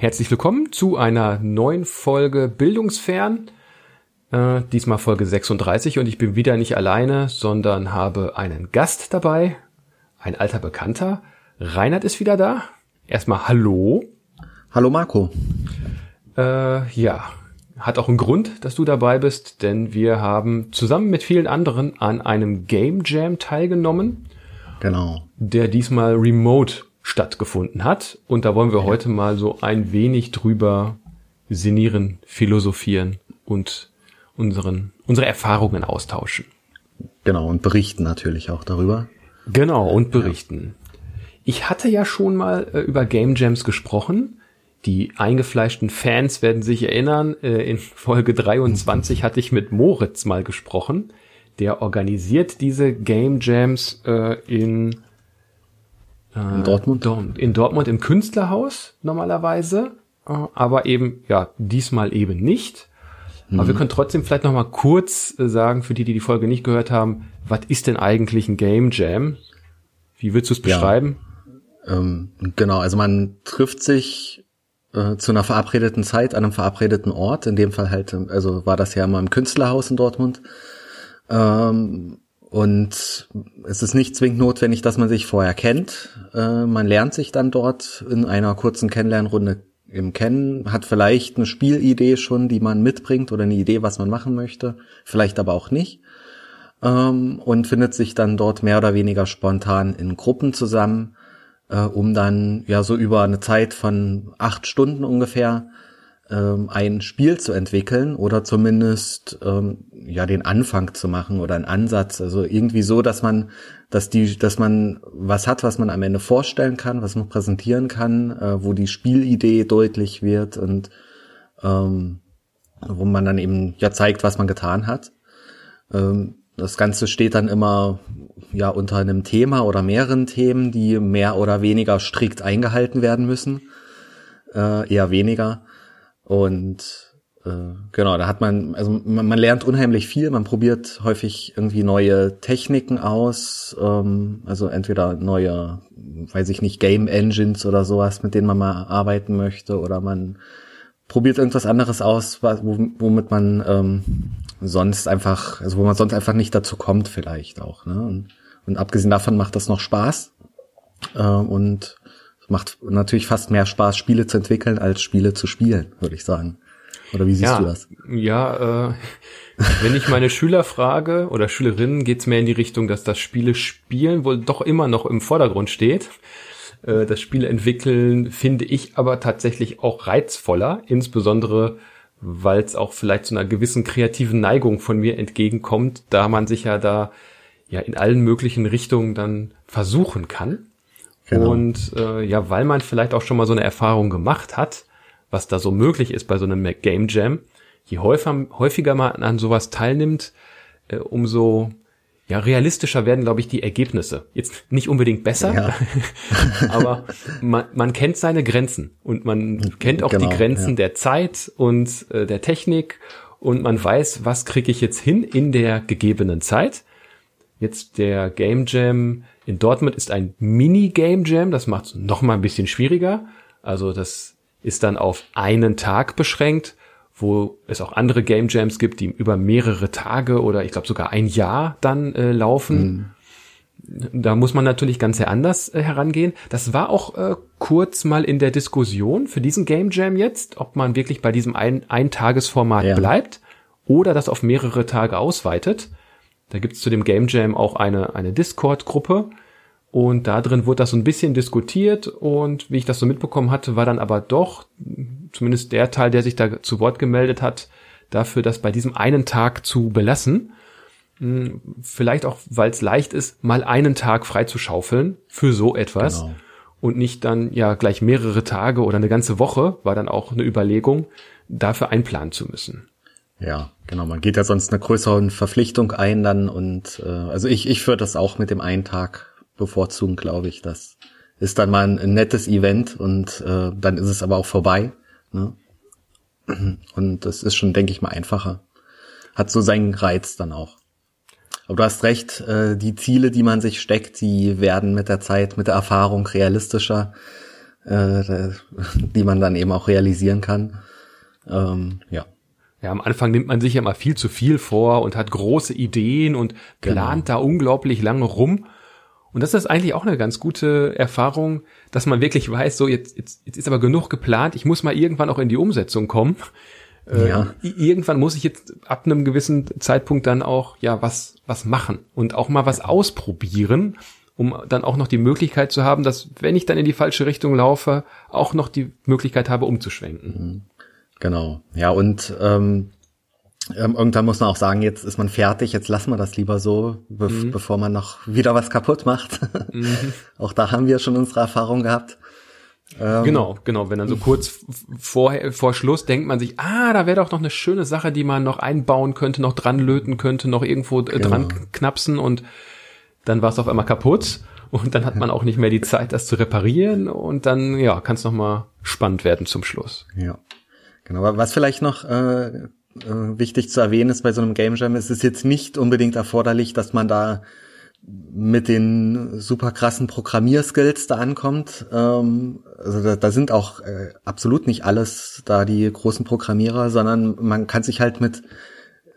Herzlich willkommen zu einer neuen Folge Bildungsfern. Äh, diesmal Folge 36 und ich bin wieder nicht alleine, sondern habe einen Gast dabei, ein alter Bekannter. Reinhard ist wieder da. Erstmal Hallo. Hallo Marco. Äh, ja, hat auch einen Grund, dass du dabei bist, denn wir haben zusammen mit vielen anderen an einem Game Jam teilgenommen. Genau. Der diesmal remote stattgefunden hat. Und da wollen wir heute mal so ein wenig drüber sinnieren, philosophieren und unseren, unsere Erfahrungen austauschen. Genau, und berichten natürlich auch darüber. Genau, und berichten. Ich hatte ja schon mal äh, über Game Jams gesprochen die eingefleischten Fans werden sich erinnern, äh, in Folge 23 hatte ich mit Moritz mal gesprochen. Der organisiert diese Game Jams äh, in, in Dortmund. In Dortmund im Künstlerhaus normalerweise, äh, aber eben ja diesmal eben nicht. Mhm. Aber wir mhm. können trotzdem vielleicht noch mal kurz äh, sagen für die, die die Folge nicht gehört haben, was ist denn eigentlich ein Game Jam? Wie würdest du es beschreiben? Ja, ähm, genau, also man trifft sich äh, zu einer verabredeten Zeit an einem verabredeten Ort. In dem Fall halt, also war das ja immer im Künstlerhaus in Dortmund. Ähm, und es ist nicht zwingend notwendig, dass man sich vorher kennt. Äh, man lernt sich dann dort in einer kurzen Kennenlernrunde im Kennen, hat vielleicht eine Spielidee schon, die man mitbringt oder eine Idee, was man machen möchte, vielleicht aber auch nicht. Ähm, und findet sich dann dort mehr oder weniger spontan in Gruppen zusammen äh, um dann ja so über eine Zeit von acht Stunden ungefähr ähm, ein Spiel zu entwickeln oder zumindest ähm, ja den Anfang zu machen oder einen Ansatz. Also irgendwie so, dass man, dass die, dass man was hat, was man am Ende vorstellen kann, was man präsentieren kann, äh, wo die Spielidee deutlich wird und ähm, wo man dann eben ja zeigt, was man getan hat. Ähm, das Ganze steht dann immer ja unter einem Thema oder mehreren Themen, die mehr oder weniger strikt eingehalten werden müssen. Äh, eher weniger. Und äh, genau, da hat man, also man, man, lernt unheimlich viel, man probiert häufig irgendwie neue Techniken aus, ähm, also entweder neue, weiß ich nicht, Game Engines oder sowas, mit denen man mal arbeiten möchte, oder man probiert irgendwas anderes aus, womit man ähm, sonst einfach, also wo man sonst einfach nicht dazu kommt vielleicht auch. Ne? Und, und abgesehen davon macht das noch Spaß äh, und macht natürlich fast mehr Spaß, Spiele zu entwickeln, als Spiele zu spielen, würde ich sagen. Oder wie siehst ja, du das? Ja, äh, wenn ich meine Schüler frage oder Schülerinnen, geht's mehr in die Richtung, dass das Spiele spielen wohl doch immer noch im Vordergrund steht. Äh, das Spiel entwickeln finde ich aber tatsächlich auch reizvoller, insbesondere weil es auch vielleicht zu einer gewissen kreativen Neigung von mir entgegenkommt, da man sich ja da ja in allen möglichen Richtungen dann versuchen kann. Genau. Und äh, ja, weil man vielleicht auch schon mal so eine Erfahrung gemacht hat, was da so möglich ist bei so einem Game Jam, je häufiger, häufiger man an sowas teilnimmt, äh, umso ja, realistischer werden, glaube ich, die Ergebnisse. Jetzt nicht unbedingt besser, ja. aber man, man kennt seine Grenzen und man kennt auch genau, die Grenzen ja. der Zeit und äh, der Technik und man weiß, was kriege ich jetzt hin in der gegebenen Zeit. Jetzt der Game Jam in Dortmund ist ein Mini-Game Jam, das macht es noch mal ein bisschen schwieriger. Also das ist dann auf einen Tag beschränkt wo es auch andere Game Jams gibt, die über mehrere Tage oder ich glaube sogar ein Jahr dann äh, laufen. Mhm. Da muss man natürlich ganz sehr anders äh, herangehen. Das war auch äh, kurz mal in der Diskussion für diesen Game Jam jetzt, ob man wirklich bei diesem ein Eintagesformat ja. bleibt oder das auf mehrere Tage ausweitet. Da gibt's zu dem Game Jam auch eine, eine Discord-Gruppe, und da drin wurde das so ein bisschen diskutiert und wie ich das so mitbekommen hatte, war dann aber doch, zumindest der Teil, der sich da zu Wort gemeldet hat, dafür, das bei diesem einen Tag zu belassen. Hm, vielleicht auch, weil es leicht ist, mal einen Tag freizuschaufeln für so etwas. Genau. Und nicht dann ja gleich mehrere Tage oder eine ganze Woche, war dann auch eine Überlegung, dafür einplanen zu müssen. Ja, genau. Man geht ja sonst eine größere Verpflichtung ein dann und äh, also ich, ich führe das auch mit dem einen Tag bevorzugen, glaube ich. Das ist dann mal ein, ein nettes Event und äh, dann ist es aber auch vorbei. Ne? Und das ist schon, denke ich mal, einfacher. Hat so seinen Reiz dann auch. Aber du hast recht, äh, die Ziele, die man sich steckt, die werden mit der Zeit, mit der Erfahrung realistischer. äh, die man dann eben auch realisieren kann. Ähm, ja. Ja, am Anfang nimmt man sich ja mal viel zu viel vor und hat große Ideen und plant genau. da unglaublich lange rum. Und das ist eigentlich auch eine ganz gute Erfahrung, dass man wirklich weiß, so jetzt, jetzt, jetzt ist aber genug geplant, ich muss mal irgendwann auch in die Umsetzung kommen. Äh, ja. irgendwann muss ich jetzt ab einem gewissen Zeitpunkt dann auch ja was was machen und auch mal was ausprobieren, um dann auch noch die Möglichkeit zu haben, dass wenn ich dann in die falsche Richtung laufe, auch noch die Möglichkeit habe umzuschwenken. Mhm. Genau. Ja und ähm, ähm, irgendwann muss man auch sagen, jetzt ist man fertig, jetzt lassen wir das lieber so, be mhm. bevor man noch wieder was kaputt macht. Mhm. auch da haben wir schon unsere Erfahrung gehabt. Ähm, genau, genau. Wenn dann so kurz vor, vor Schluss denkt man sich, ah, da wäre doch noch eine schöne Sache, die man noch einbauen könnte, noch dran löten könnte, noch irgendwo äh, genau. dran knapsen und dann war es auf einmal kaputt und dann hat man auch nicht mehr die Zeit, das zu reparieren und dann, ja, kann es nochmal spannend werden zum Schluss. Ja, genau. Was vielleicht noch äh, äh, wichtig zu erwähnen ist bei so einem Game Jam, ist es jetzt nicht unbedingt erforderlich, dass man da mit den super krassen Programmierskills da ankommt. Ähm, also da, da sind auch äh, absolut nicht alles da die großen Programmierer, sondern man kann sich halt mit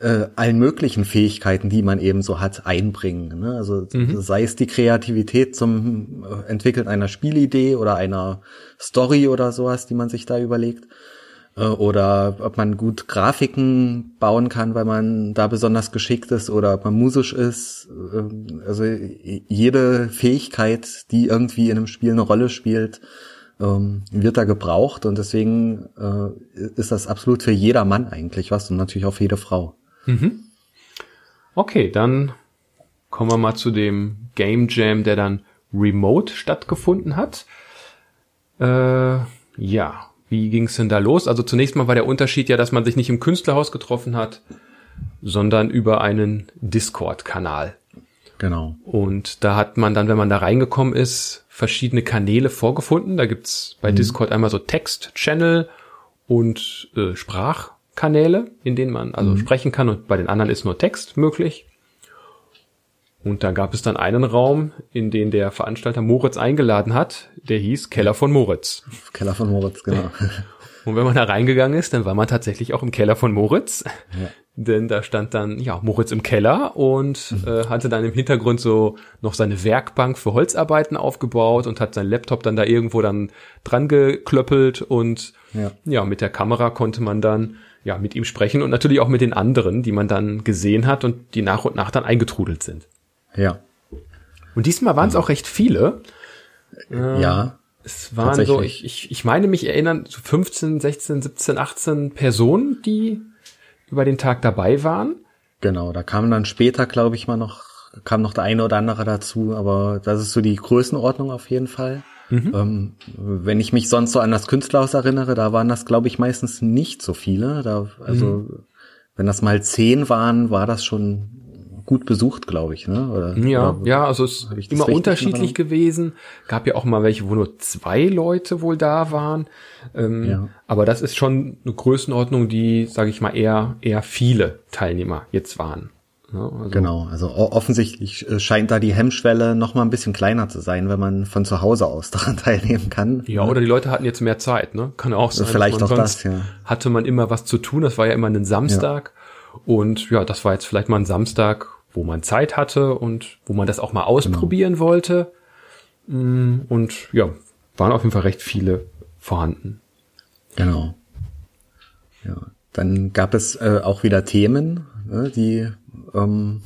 äh, allen möglichen Fähigkeiten, die man eben so hat, einbringen. Ne? Also mhm. sei es die Kreativität zum äh, Entwickeln einer Spielidee oder einer Story oder sowas, die man sich da überlegt oder ob man gut Grafiken bauen kann, weil man da besonders geschickt ist oder ob man musisch ist. Ähm, also jede Fähigkeit, die irgendwie in einem Spiel eine Rolle spielt, ähm, wird da gebraucht und deswegen äh, ist das absolut für jeder Mann eigentlich was und natürlich auch für jede Frau. Mhm. Okay, dann kommen wir mal zu dem Game Jam, der dann remote stattgefunden hat. Äh, ja, wie ging's denn da los? Also zunächst mal war der Unterschied ja, dass man sich nicht im Künstlerhaus getroffen hat, sondern über einen Discord-Kanal. Genau. Und da hat man dann, wenn man da reingekommen ist, verschiedene Kanäle vorgefunden. Da gibt's bei mhm. Discord einmal so Text-Channel und äh, Sprachkanäle, in denen man also mhm. sprechen kann und bei den anderen ist nur Text möglich. Und da gab es dann einen Raum, in den der Veranstalter Moritz eingeladen hat, der hieß Keller von Moritz. Keller von Moritz, genau. Und wenn man da reingegangen ist, dann war man tatsächlich auch im Keller von Moritz. Ja. Denn da stand dann, ja, Moritz im Keller und mhm. äh, hatte dann im Hintergrund so noch seine Werkbank für Holzarbeiten aufgebaut und hat seinen Laptop dann da irgendwo dann dran geklöppelt und ja. ja, mit der Kamera konnte man dann ja mit ihm sprechen und natürlich auch mit den anderen, die man dann gesehen hat und die nach und nach dann eingetrudelt sind. Ja. Und diesmal waren es auch recht viele. Ja. Es waren so, ich, ich, ich meine mich erinnern, so 15, 16, 17, 18 Personen, die über den Tag dabei waren. Genau, da kam dann später, glaube ich, mal noch, kam noch der eine oder andere dazu, aber das ist so die Größenordnung auf jeden Fall. Mhm. Ähm, wenn ich mich sonst so an das Künstlerhaus erinnere, da waren das, glaube ich, meistens nicht so viele. Da, also, mhm. wenn das mal zehn waren, war das schon gut besucht, glaube ich. Ne? Oder, ja, oder, ja, also es ist immer unterschiedlich gewesen. Gab ja auch mal welche, wo nur zwei Leute wohl da waren. Ähm, ja. Aber das ist schon eine Größenordnung, die, sage ich mal, eher eher viele Teilnehmer jetzt waren. Ja, also genau, also offensichtlich äh, scheint da die Hemmschwelle noch mal ein bisschen kleiner zu sein, wenn man von zu Hause aus daran teilnehmen kann. Ja, oder die Leute hatten jetzt mehr Zeit, ne? Kann auch sein. Vielleicht auch das, ja. Hatte man immer was zu tun, das war ja immer ein Samstag. Ja. Und ja, das war jetzt vielleicht mal ein Samstag, wo man Zeit hatte und wo man das auch mal ausprobieren genau. wollte. Mm, und ja, waren auf jeden Fall recht viele vorhanden. Genau. Ja, dann gab es äh, auch wieder Themen, ne, die ähm,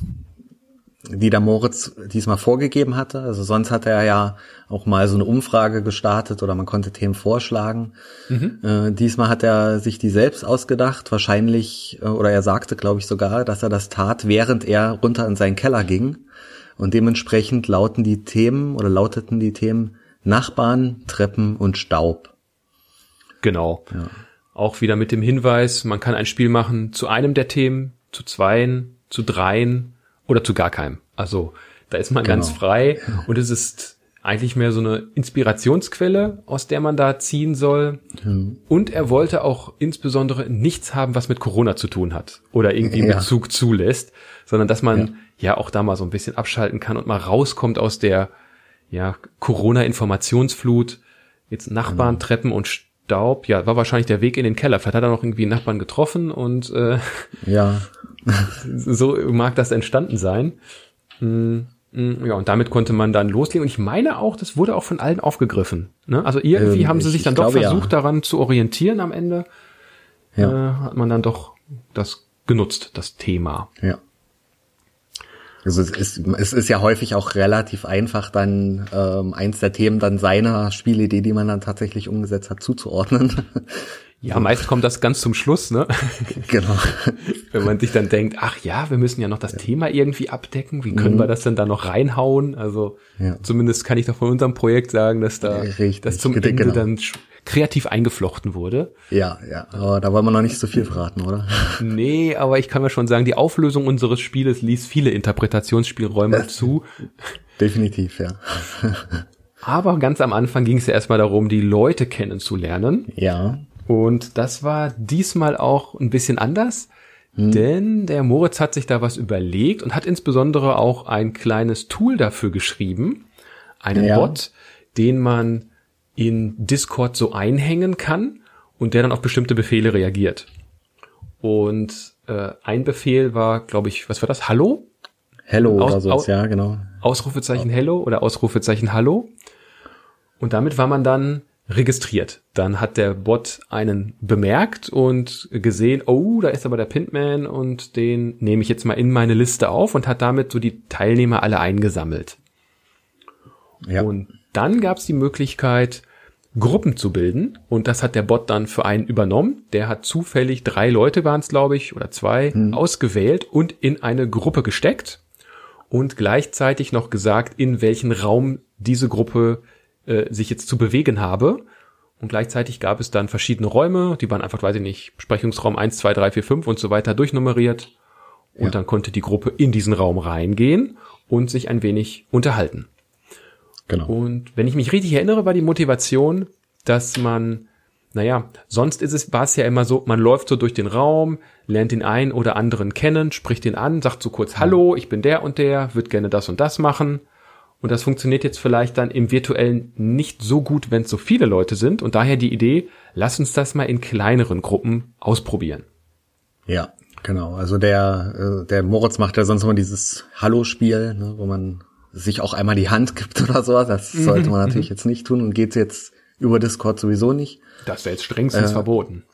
die der Moritz diesmal vorgegeben hatte. Also sonst hat er ja auch mal so eine Umfrage gestartet oder man konnte Themen vorschlagen. Mhm. Äh, diesmal hat er sich die selbst ausgedacht, wahrscheinlich, äh, oder er sagte, glaube ich, sogar, dass er das tat, während er runter in seinen Keller ging. Und dementsprechend lauten die Themen oder lauteten die Themen Nachbarn, Treppen und Staub. Genau. Ja. Auch wieder mit dem Hinweis, man kann ein Spiel machen zu einem der Themen, zu zweien, zu dreien oder zu gar keinem. Also da ist man genau. ganz frei und es ist eigentlich mehr so eine Inspirationsquelle, aus der man da ziehen soll. Mhm. Und er wollte auch insbesondere nichts haben, was mit Corona zu tun hat oder irgendwie ja. Bezug zulässt, sondern dass man ja. ja auch da mal so ein bisschen abschalten kann und mal rauskommt aus der ja, Corona-Informationsflut, Jetzt Nachbarn, genau. Treppen und Staub, ja, war wahrscheinlich der Weg in den Keller. Vielleicht hat er noch irgendwie einen Nachbarn getroffen und äh, ja. so mag das entstanden sein. Mm, ja, und damit konnte man dann loslegen. Und ich meine auch, das wurde auch von allen aufgegriffen. Ne? Also irgendwie ähm, haben sie sich dann doch versucht, ja. daran zu orientieren am Ende. Ja. Äh, hat man dann doch das genutzt, das Thema. Ja. Also es ist, es ist ja häufig auch relativ einfach, dann ähm, eins der Themen dann seiner Spielidee, die man dann tatsächlich umgesetzt hat, zuzuordnen. Ja, meist kommt das ganz zum Schluss, ne? Genau. Wenn man sich dann denkt, ach ja, wir müssen ja noch das ja. Thema irgendwie abdecken, wie können mhm. wir das denn da noch reinhauen? Also ja. zumindest kann ich doch von unserem Projekt sagen, dass da Richtig. das zum Ende genau. dann kreativ eingeflochten wurde. Ja, ja, aber da wollen wir noch nicht so viel verraten, oder? Nee, aber ich kann mir schon sagen, die Auflösung unseres Spieles ließ viele Interpretationsspielräume das zu. Definitiv, ja. aber ganz am Anfang ging es ja erstmal darum, die Leute kennenzulernen. Ja. Und das war diesmal auch ein bisschen anders, hm. denn der Moritz hat sich da was überlegt und hat insbesondere auch ein kleines Tool dafür geschrieben, einen ja. Bot, den man in Discord so einhängen kann und der dann auf bestimmte Befehle reagiert. Und äh, ein Befehl war, glaube ich, was war das? Hallo? Hello Aus, oder so, ja, genau. Ausrufezeichen Hello oder Ausrufezeichen Hallo. Und damit war man dann registriert. Dann hat der Bot einen bemerkt und gesehen, oh, da ist aber der Pintman und den nehme ich jetzt mal in meine Liste auf und hat damit so die Teilnehmer alle eingesammelt. Ja. Und dann gab es die Möglichkeit, Gruppen zu bilden und das hat der Bot dann für einen übernommen. Der hat zufällig drei Leute waren es, glaube ich, oder zwei hm. ausgewählt und in eine Gruppe gesteckt und gleichzeitig noch gesagt, in welchen Raum diese Gruppe äh, sich jetzt zu bewegen habe. Und gleichzeitig gab es dann verschiedene Räume, die waren einfach, weiß ich nicht, Besprechungsraum 1, 2, 3, 4, 5 und so weiter durchnummeriert. Und ja. dann konnte die Gruppe in diesen Raum reingehen und sich ein wenig unterhalten. Genau. Und wenn ich mich richtig erinnere, war die Motivation, dass man, naja, sonst ist es, war es ja immer so, man läuft so durch den Raum, lernt den einen oder anderen kennen, spricht ihn an, sagt so kurz, hallo, ich bin der und der, würde gerne das und das machen. Und das funktioniert jetzt vielleicht dann im virtuellen nicht so gut, wenn es so viele Leute sind. Und daher die Idee, lass uns das mal in kleineren Gruppen ausprobieren. Ja, genau. Also der, äh, der Moritz macht ja sonst immer dieses Hallo-Spiel, ne, wo man sich auch einmal die Hand gibt oder so. Das mhm, sollte man natürlich mhm. jetzt nicht tun und geht jetzt über Discord sowieso nicht. Das wäre jetzt strengstens äh, verboten.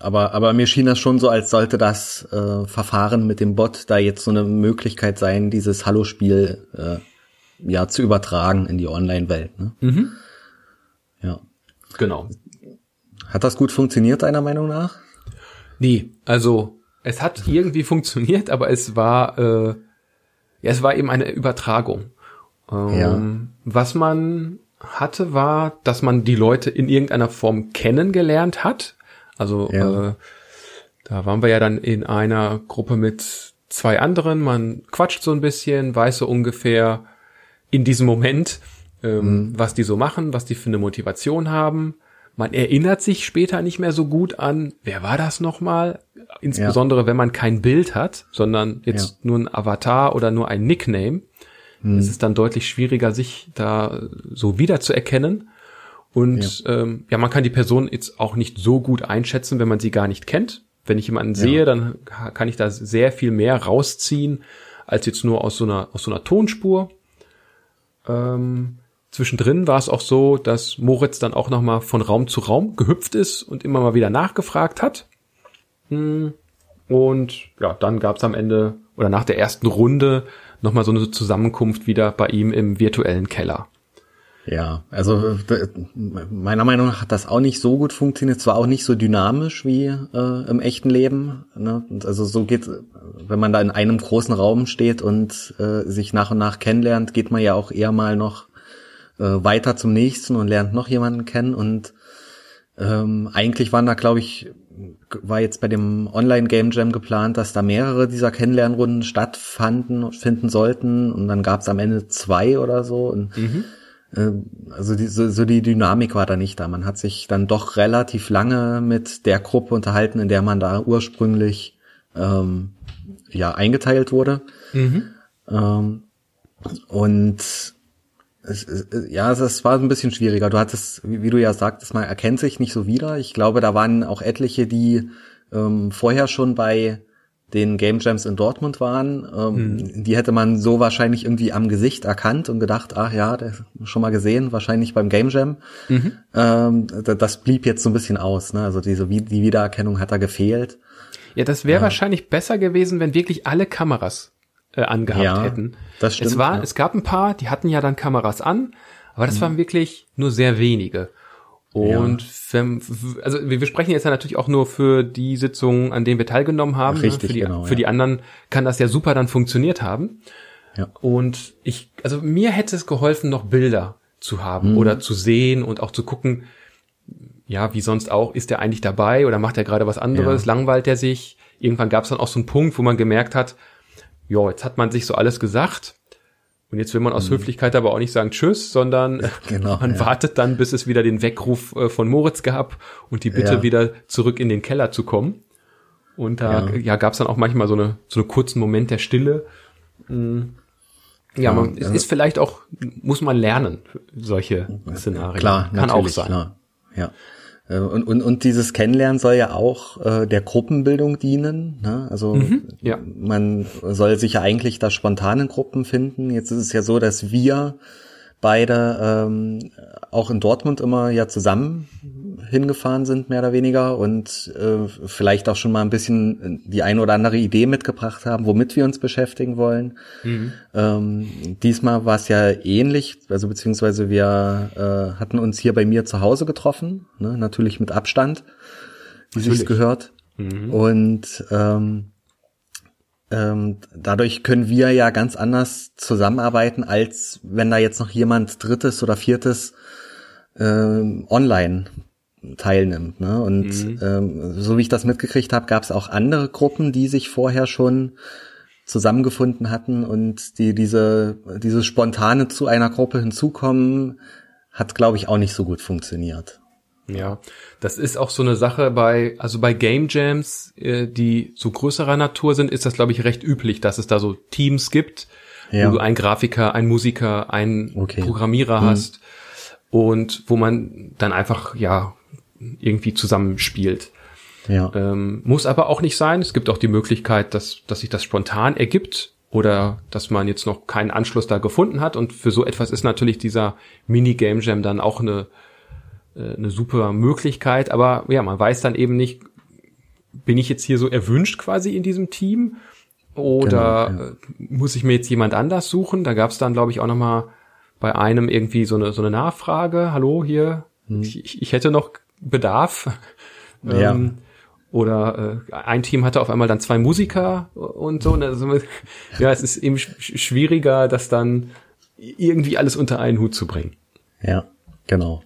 Aber, aber mir schien das schon so, als sollte das äh, Verfahren mit dem Bot da jetzt so eine Möglichkeit sein, dieses Hallo-Spiel äh, ja zu übertragen in die Online-Welt. Ne? Mhm. Ja. Genau. Hat das gut funktioniert, deiner Meinung nach? Nee, also es hat irgendwie funktioniert, aber es war, äh, ja, es war eben eine Übertragung. Ähm, ja. Was man hatte, war, dass man die Leute in irgendeiner Form kennengelernt hat. Also ja. äh, da waren wir ja dann in einer Gruppe mit zwei anderen. Man quatscht so ein bisschen, weiß so ungefähr, in diesem Moment, ähm, mhm. was die so machen, was die für eine Motivation haben. Man erinnert sich später nicht mehr so gut an, wer war das nochmal? Insbesondere, ja. wenn man kein Bild hat, sondern jetzt ja. nur ein Avatar oder nur ein Nickname. Mhm. Es ist dann deutlich schwieriger, sich da so wiederzuerkennen. Und ja. Ähm, ja, man kann die Person jetzt auch nicht so gut einschätzen, wenn man sie gar nicht kennt. Wenn ich jemanden sehe, dann kann ich da sehr viel mehr rausziehen, als jetzt nur aus so einer, aus so einer Tonspur. Ähm, zwischendrin war es auch so, dass Moritz dann auch nochmal von Raum zu Raum gehüpft ist und immer mal wieder nachgefragt hat. Hm. Und ja, dann gab es am Ende oder nach der ersten Runde nochmal so eine Zusammenkunft wieder bei ihm im virtuellen Keller. Ja, also meiner Meinung nach hat das auch nicht so gut funktioniert. Zwar auch nicht so dynamisch wie äh, im echten Leben. Ne? Also so geht, wenn man da in einem großen Raum steht und äh, sich nach und nach kennenlernt, geht man ja auch eher mal noch äh, weiter zum nächsten und lernt noch jemanden kennen. Und ähm, eigentlich waren da, glaube ich, war jetzt bei dem Online Game Jam geplant, dass da mehrere dieser Kennenlernrunden stattfanden finden sollten. Und dann gab es am Ende zwei oder so. Und mhm ähm, also die, so, so die Dynamik war da nicht da. Man hat sich dann doch relativ lange mit der Gruppe unterhalten, in der man da ursprünglich ähm, ja eingeteilt wurde. Mhm. Ähm, und ja, es war ein bisschen schwieriger. Du hattest, wie, wie, du ja sagtest, man erkennt sich nicht so wieder. Ich glaube, da waren auch etliche, die ähm, vorher schon bei den Game Jams in Dortmund waren. Ähm, mhm. Die hätte man so wahrscheinlich irgendwie am Gesicht erkannt und gedacht, ach ja, der schon mal gesehen, wahrscheinlich beim Game Jam. Mhm. Ähm, das blieb jetzt so ein bisschen aus. Ne? Also diese die Wiedererkennung hat da gefehlt. Ja, das wäre ja. wahrscheinlich besser gewesen, wenn wirklich alle Kameras äh, angehabt ja, hätten. Das stimmt. Es war, ja. es gab ein paar, die hatten ja dann Kameras an, aber das mhm. waren wirklich nur sehr wenige. Und ja. wenn, also wir sprechen jetzt ja natürlich auch nur für die Sitzungen, an denen wir teilgenommen haben. Richtig, ne? für die, genau, für die anderen kann das ja super dann funktioniert haben. Ja. Und ich, also mir hätte es geholfen, noch Bilder zu haben mhm. oder zu sehen und auch zu gucken, ja, wie sonst auch, ist er eigentlich dabei oder macht er gerade was anderes, ja. langweilt er sich? Irgendwann gab es dann auch so einen Punkt, wo man gemerkt hat, ja, jetzt hat man sich so alles gesagt und jetzt will man aus mhm. Höflichkeit aber auch nicht sagen Tschüss, sondern genau, man ja. wartet dann, bis es wieder den Weckruf äh, von Moritz gab und die Bitte ja. wieder zurück in den Keller zu kommen. Und da ja, ja gab es dann auch manchmal so eine so einen kurzen Moment der Stille. Mhm. Ja, man, es ist vielleicht auch, muss man lernen, solche Szenarien. Klar, kann auch sein. Klar. Ja. Äh, und, und, und dieses Kennenlernen soll ja auch äh, der Gruppenbildung dienen. Ne? Also mhm, ja. man soll sich ja eigentlich da spontanen Gruppen finden. Jetzt ist es ja so, dass wir beide ähm, auch in Dortmund immer ja zusammen hingefahren sind, mehr oder weniger, und äh, vielleicht auch schon mal ein bisschen die ein oder andere Idee mitgebracht haben, womit wir uns beschäftigen wollen. Mhm. Ähm, diesmal war es ja ähnlich, also beziehungsweise wir äh, hatten uns hier bei mir zu Hause getroffen, ne, natürlich mit Abstand, wie sich gehört. Mhm. Und ähm, ähm, dadurch können wir ja ganz anders zusammenarbeiten, als wenn da jetzt noch jemand Drittes oder Viertes ähm, online teilnimmt. Ne? Und mhm. ähm, so wie ich das mitgekriegt habe, gab es auch andere Gruppen, die sich vorher schon zusammengefunden hatten und die diese dieses spontane zu einer Gruppe hinzukommen hat glaube ich auch nicht so gut funktioniert. Ja, das ist auch so eine Sache bei, also bei Game Jams, äh, die so größerer Natur sind, ist das, glaube ich, recht üblich, dass es da so Teams gibt, ja. wo du einen Grafiker, einen Musiker, einen okay. Programmierer mhm. hast und wo man dann einfach, ja, irgendwie zusammenspielt. Ja. Ähm, muss aber auch nicht sein. Es gibt auch die Möglichkeit, dass, dass sich das spontan ergibt oder dass man jetzt noch keinen Anschluss da gefunden hat. Und für so etwas ist natürlich dieser Mini-Game Jam dann auch eine, äh, eine super Möglichkeit, aber ja, man weiß dann eben nicht, bin ich jetzt hier so erwünscht quasi in diesem Team oder genau, ja. Äh, muss ich mir jetzt jemand anders suchen? Da gab es dann, glaube ich, auch noch mal bei einem irgendwie so eine so eine Nachfrage. Hallo hier, hm. ich, ich hätte noch Bedarf. Ja. Ähm, oder äh, ein Team hatte auf einmal dann zwei Musiker und so. Also, ja, es ist eben schwieriger, das dann irgendwie alles unter einen Hut zu bringen. Ja, genau.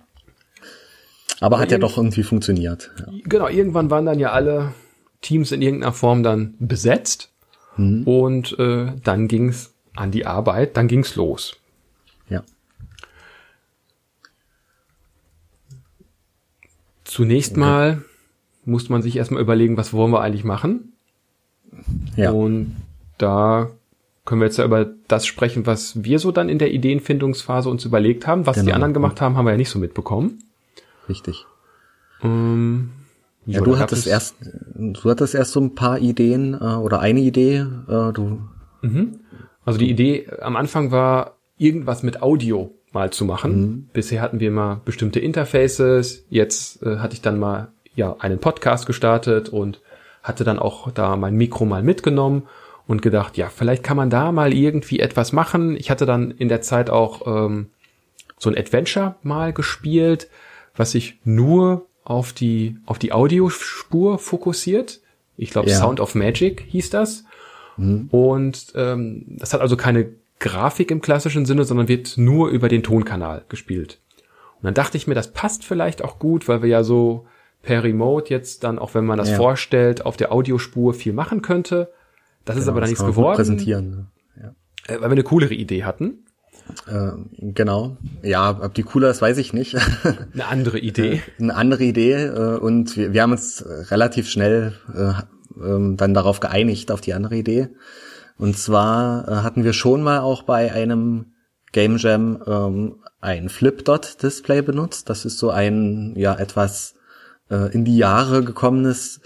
Aber hat ja doch irgendwie funktioniert. Ja. Genau, irgendwann waren dann ja alle Teams in irgendeiner Form dann besetzt mhm. und äh, dann ging's an die Arbeit, dann ging's los. Ja. Zunächst okay. mal muss man sich erstmal überlegen, was wollen wir eigentlich machen? Ja. Und da können wir jetzt ja über das sprechen, was wir so dann in der Ideenfindungsphase uns überlegt haben. Was genau. die anderen gemacht haben, haben wir ja nicht so mitbekommen. Richtig. Ähm, ja, du hattest erst, du hattest erst so ein paar Ideen äh, oder eine Idee. Äh, du. Mhm. Also die Idee am Anfang war irgendwas mit Audio mal zu machen. Mhm. Bisher hatten wir mal bestimmte Interfaces. Jetzt äh, hatte ich dann mal ja einen Podcast gestartet und hatte dann auch da mein Mikro mal mitgenommen und gedacht, ja, vielleicht kann man da mal irgendwie etwas machen. Ich hatte dann in der Zeit auch ähm, so ein Adventure mal gespielt was sich nur auf die, auf die Audiospur fokussiert. Ich glaube, ja. Sound of Magic hieß das. Mhm. Und ähm, das hat also keine Grafik im klassischen Sinne, sondern wird nur über den Tonkanal gespielt. Und dann dachte ich mir, das passt vielleicht auch gut, weil wir ja so per Remote jetzt dann, auch wenn man das ja. vorstellt, auf der Audiospur viel machen könnte. Das genau, ist aber dann nichts geworden. Präsentieren. Ne? Ja. Äh, weil wir eine coolere Idee hatten. Äh, genau. Ja, ob die cooler ist, weiß ich nicht. Eine andere Idee. Äh, eine andere Idee. Äh, und wir, wir haben uns relativ schnell äh, ähm, dann darauf geeinigt, auf die andere Idee. Und zwar hatten wir schon mal auch bei einem Game Jam ähm, ein Flip-Dot-Display benutzt. Das ist so ein ja etwas äh, in die Jahre gekommenes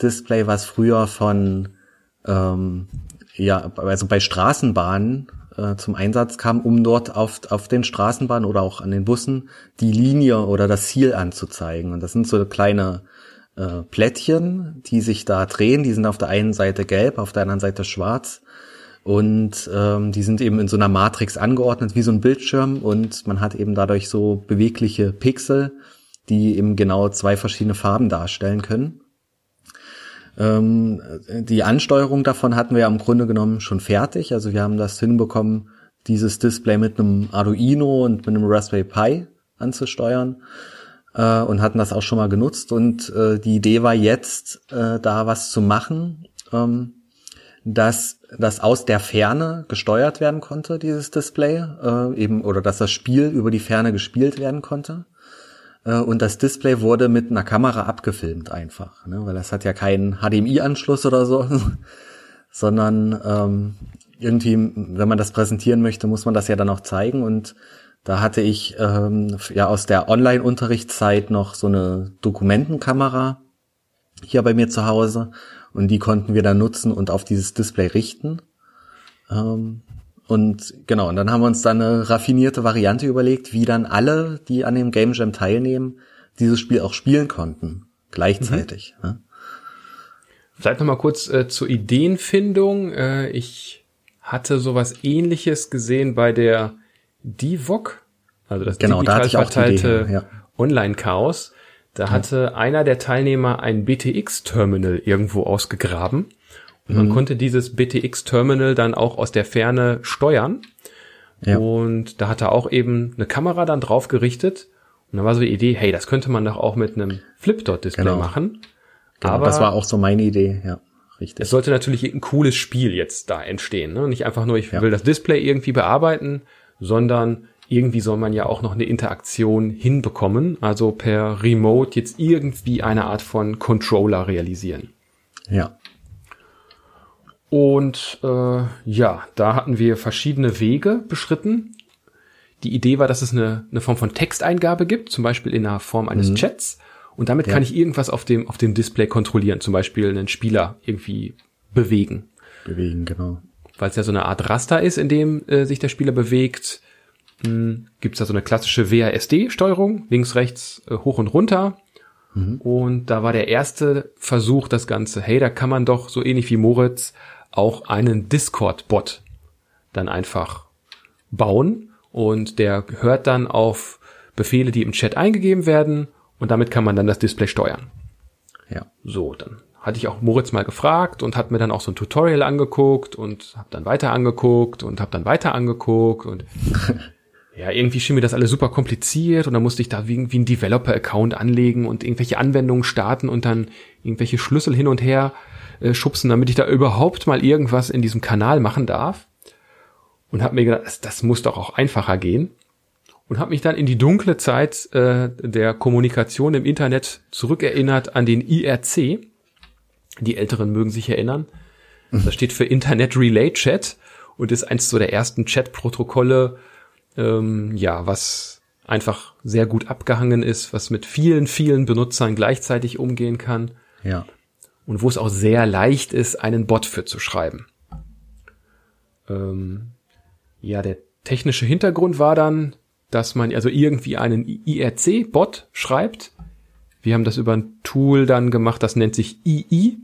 Display, was früher von ähm, ja also bei Straßenbahnen äh, zum Einsatz kam, um dort auf, auf den Straßenbahnen oder auch an den Bussen die Linie oder das Ziel anzuzeigen. Und das sind so kleine äh, Plättchen, die sich da drehen. Die sind auf der einen Seite gelb, auf der anderen Seite schwarz. Und ähm, die sind eben in so einer Matrix angeordnet, wie so ein Bildschirm. Und man hat eben dadurch so bewegliche Pixel, die eben genau zwei verschiedene Farben darstellen können. Ähm, die Ansteuerung davon hatten wir ja im Grunde genommen schon fertig. Also wir haben das hinbekommen, dieses Display mit einem Arduino und mit einem Raspberry Pi anzusteuern äh, und hatten das auch schon mal genutzt. Und äh, die Idee war jetzt, äh, da was zu machen, ähm, dass das aus der Ferne gesteuert werden konnte, dieses Display, äh, eben, oder dass das Spiel über die Ferne gespielt werden konnte. Äh, und das Display wurde mit einer Kamera abgefilmt einfach, ne? weil das hat ja keinen HDMI-Anschluss oder so, sondern ähm, irgendwie, wenn man das präsentieren möchte, muss man das ja dann auch zeigen. Und da hatte ich ähm, ja aus der Online-Unterrichtszeit noch so eine Dokumentenkamera hier bei mir zu Hause und die konnten wir dann nutzen und auf dieses Display richten. Ähm, und genau, und dann haben wir uns dann eine raffinierte Variante überlegt, wie dann alle, die an dem Game Jam teilnehmen, dieses Spiel auch spielen konnten. Gleichzeitig. Mhm. Ne? Vielleicht noch mal kurz äh, zur Ideenfindung. Äh, ich hatte sowas ähnliches gesehen bei der DIVOC, also das genau, digital da verteilte ja. Online-Chaos. Da hatte ja. einer der Teilnehmer ein BTX-Terminal irgendwo ausgegraben und man mhm. konnte dieses BTX-Terminal dann auch aus der Ferne steuern. Ja. Und da hat er auch eben eine Kamera dann drauf gerichtet. Und da war so die Idee, hey, das könnte man doch auch mit einem Flip-Dot-Display genau. machen. Genau, Aber das war auch so meine Idee, ja. Richtig. Es sollte natürlich ein cooles Spiel jetzt da entstehen. Ne? Nicht einfach nur, ich ja. will das Display irgendwie bearbeiten, sondern irgendwie soll man ja auch noch eine Interaktion hinbekommen. Also per Remote jetzt irgendwie eine Art von Controller realisieren. Ja. Und äh, ja, da hatten wir verschiedene Wege beschritten. Die Idee war, dass es eine, eine Form von Texteingabe gibt, zum Beispiel in der Form eines mhm. Chats. Und damit ja. kann ich irgendwas auf dem, auf dem Display kontrollieren, zum Beispiel einen Spieler irgendwie bewegen. Bewegen, genau. Weil es ja so eine Art Raster ist, in dem äh, sich der Spieler bewegt, hm, gibt es da so eine klassische WASD-Steuerung, links, rechts, äh, hoch und runter. Mhm. Und da war der erste Versuch, das Ganze, hey, da kann man doch so ähnlich wie Moritz auch einen Discord-Bot dann einfach bauen und der hört dann auf Befehle, die im Chat eingegeben werden und damit kann man dann das Display steuern. Ja. So, dann hatte ich auch Moritz mal gefragt und hat mir dann auch so ein Tutorial angeguckt und habe dann weiter angeguckt und habe dann weiter angeguckt und ja, irgendwie schien mir das alles super kompliziert und dann musste ich da wie, wie ein Developer-Account anlegen und irgendwelche Anwendungen starten und dann irgendwelche Schlüssel hin und her äh, schubsen, damit ich da überhaupt mal irgendwas in diesem Kanal machen darf. Und habe mir gedacht, das, das, muss doch auch einfacher gehen. Und habe mich dann in die dunkle Zeit äh, der Kommunikation im Internet zurückerinnert an den IRC. Die Älteren mögen sich erinnern. Das steht für Internet Relay Chat und ist eins so der ersten Chat-Protokolle, ähm, ja, was einfach sehr gut abgehangen ist, was mit vielen, vielen Benutzern gleichzeitig umgehen kann. Ja und wo es auch sehr leicht ist, einen Bot für zu schreiben. Ähm, ja, der technische Hintergrund war dann, dass man also irgendwie einen IRC-Bot schreibt. Wir haben das über ein Tool dann gemacht, das nennt sich II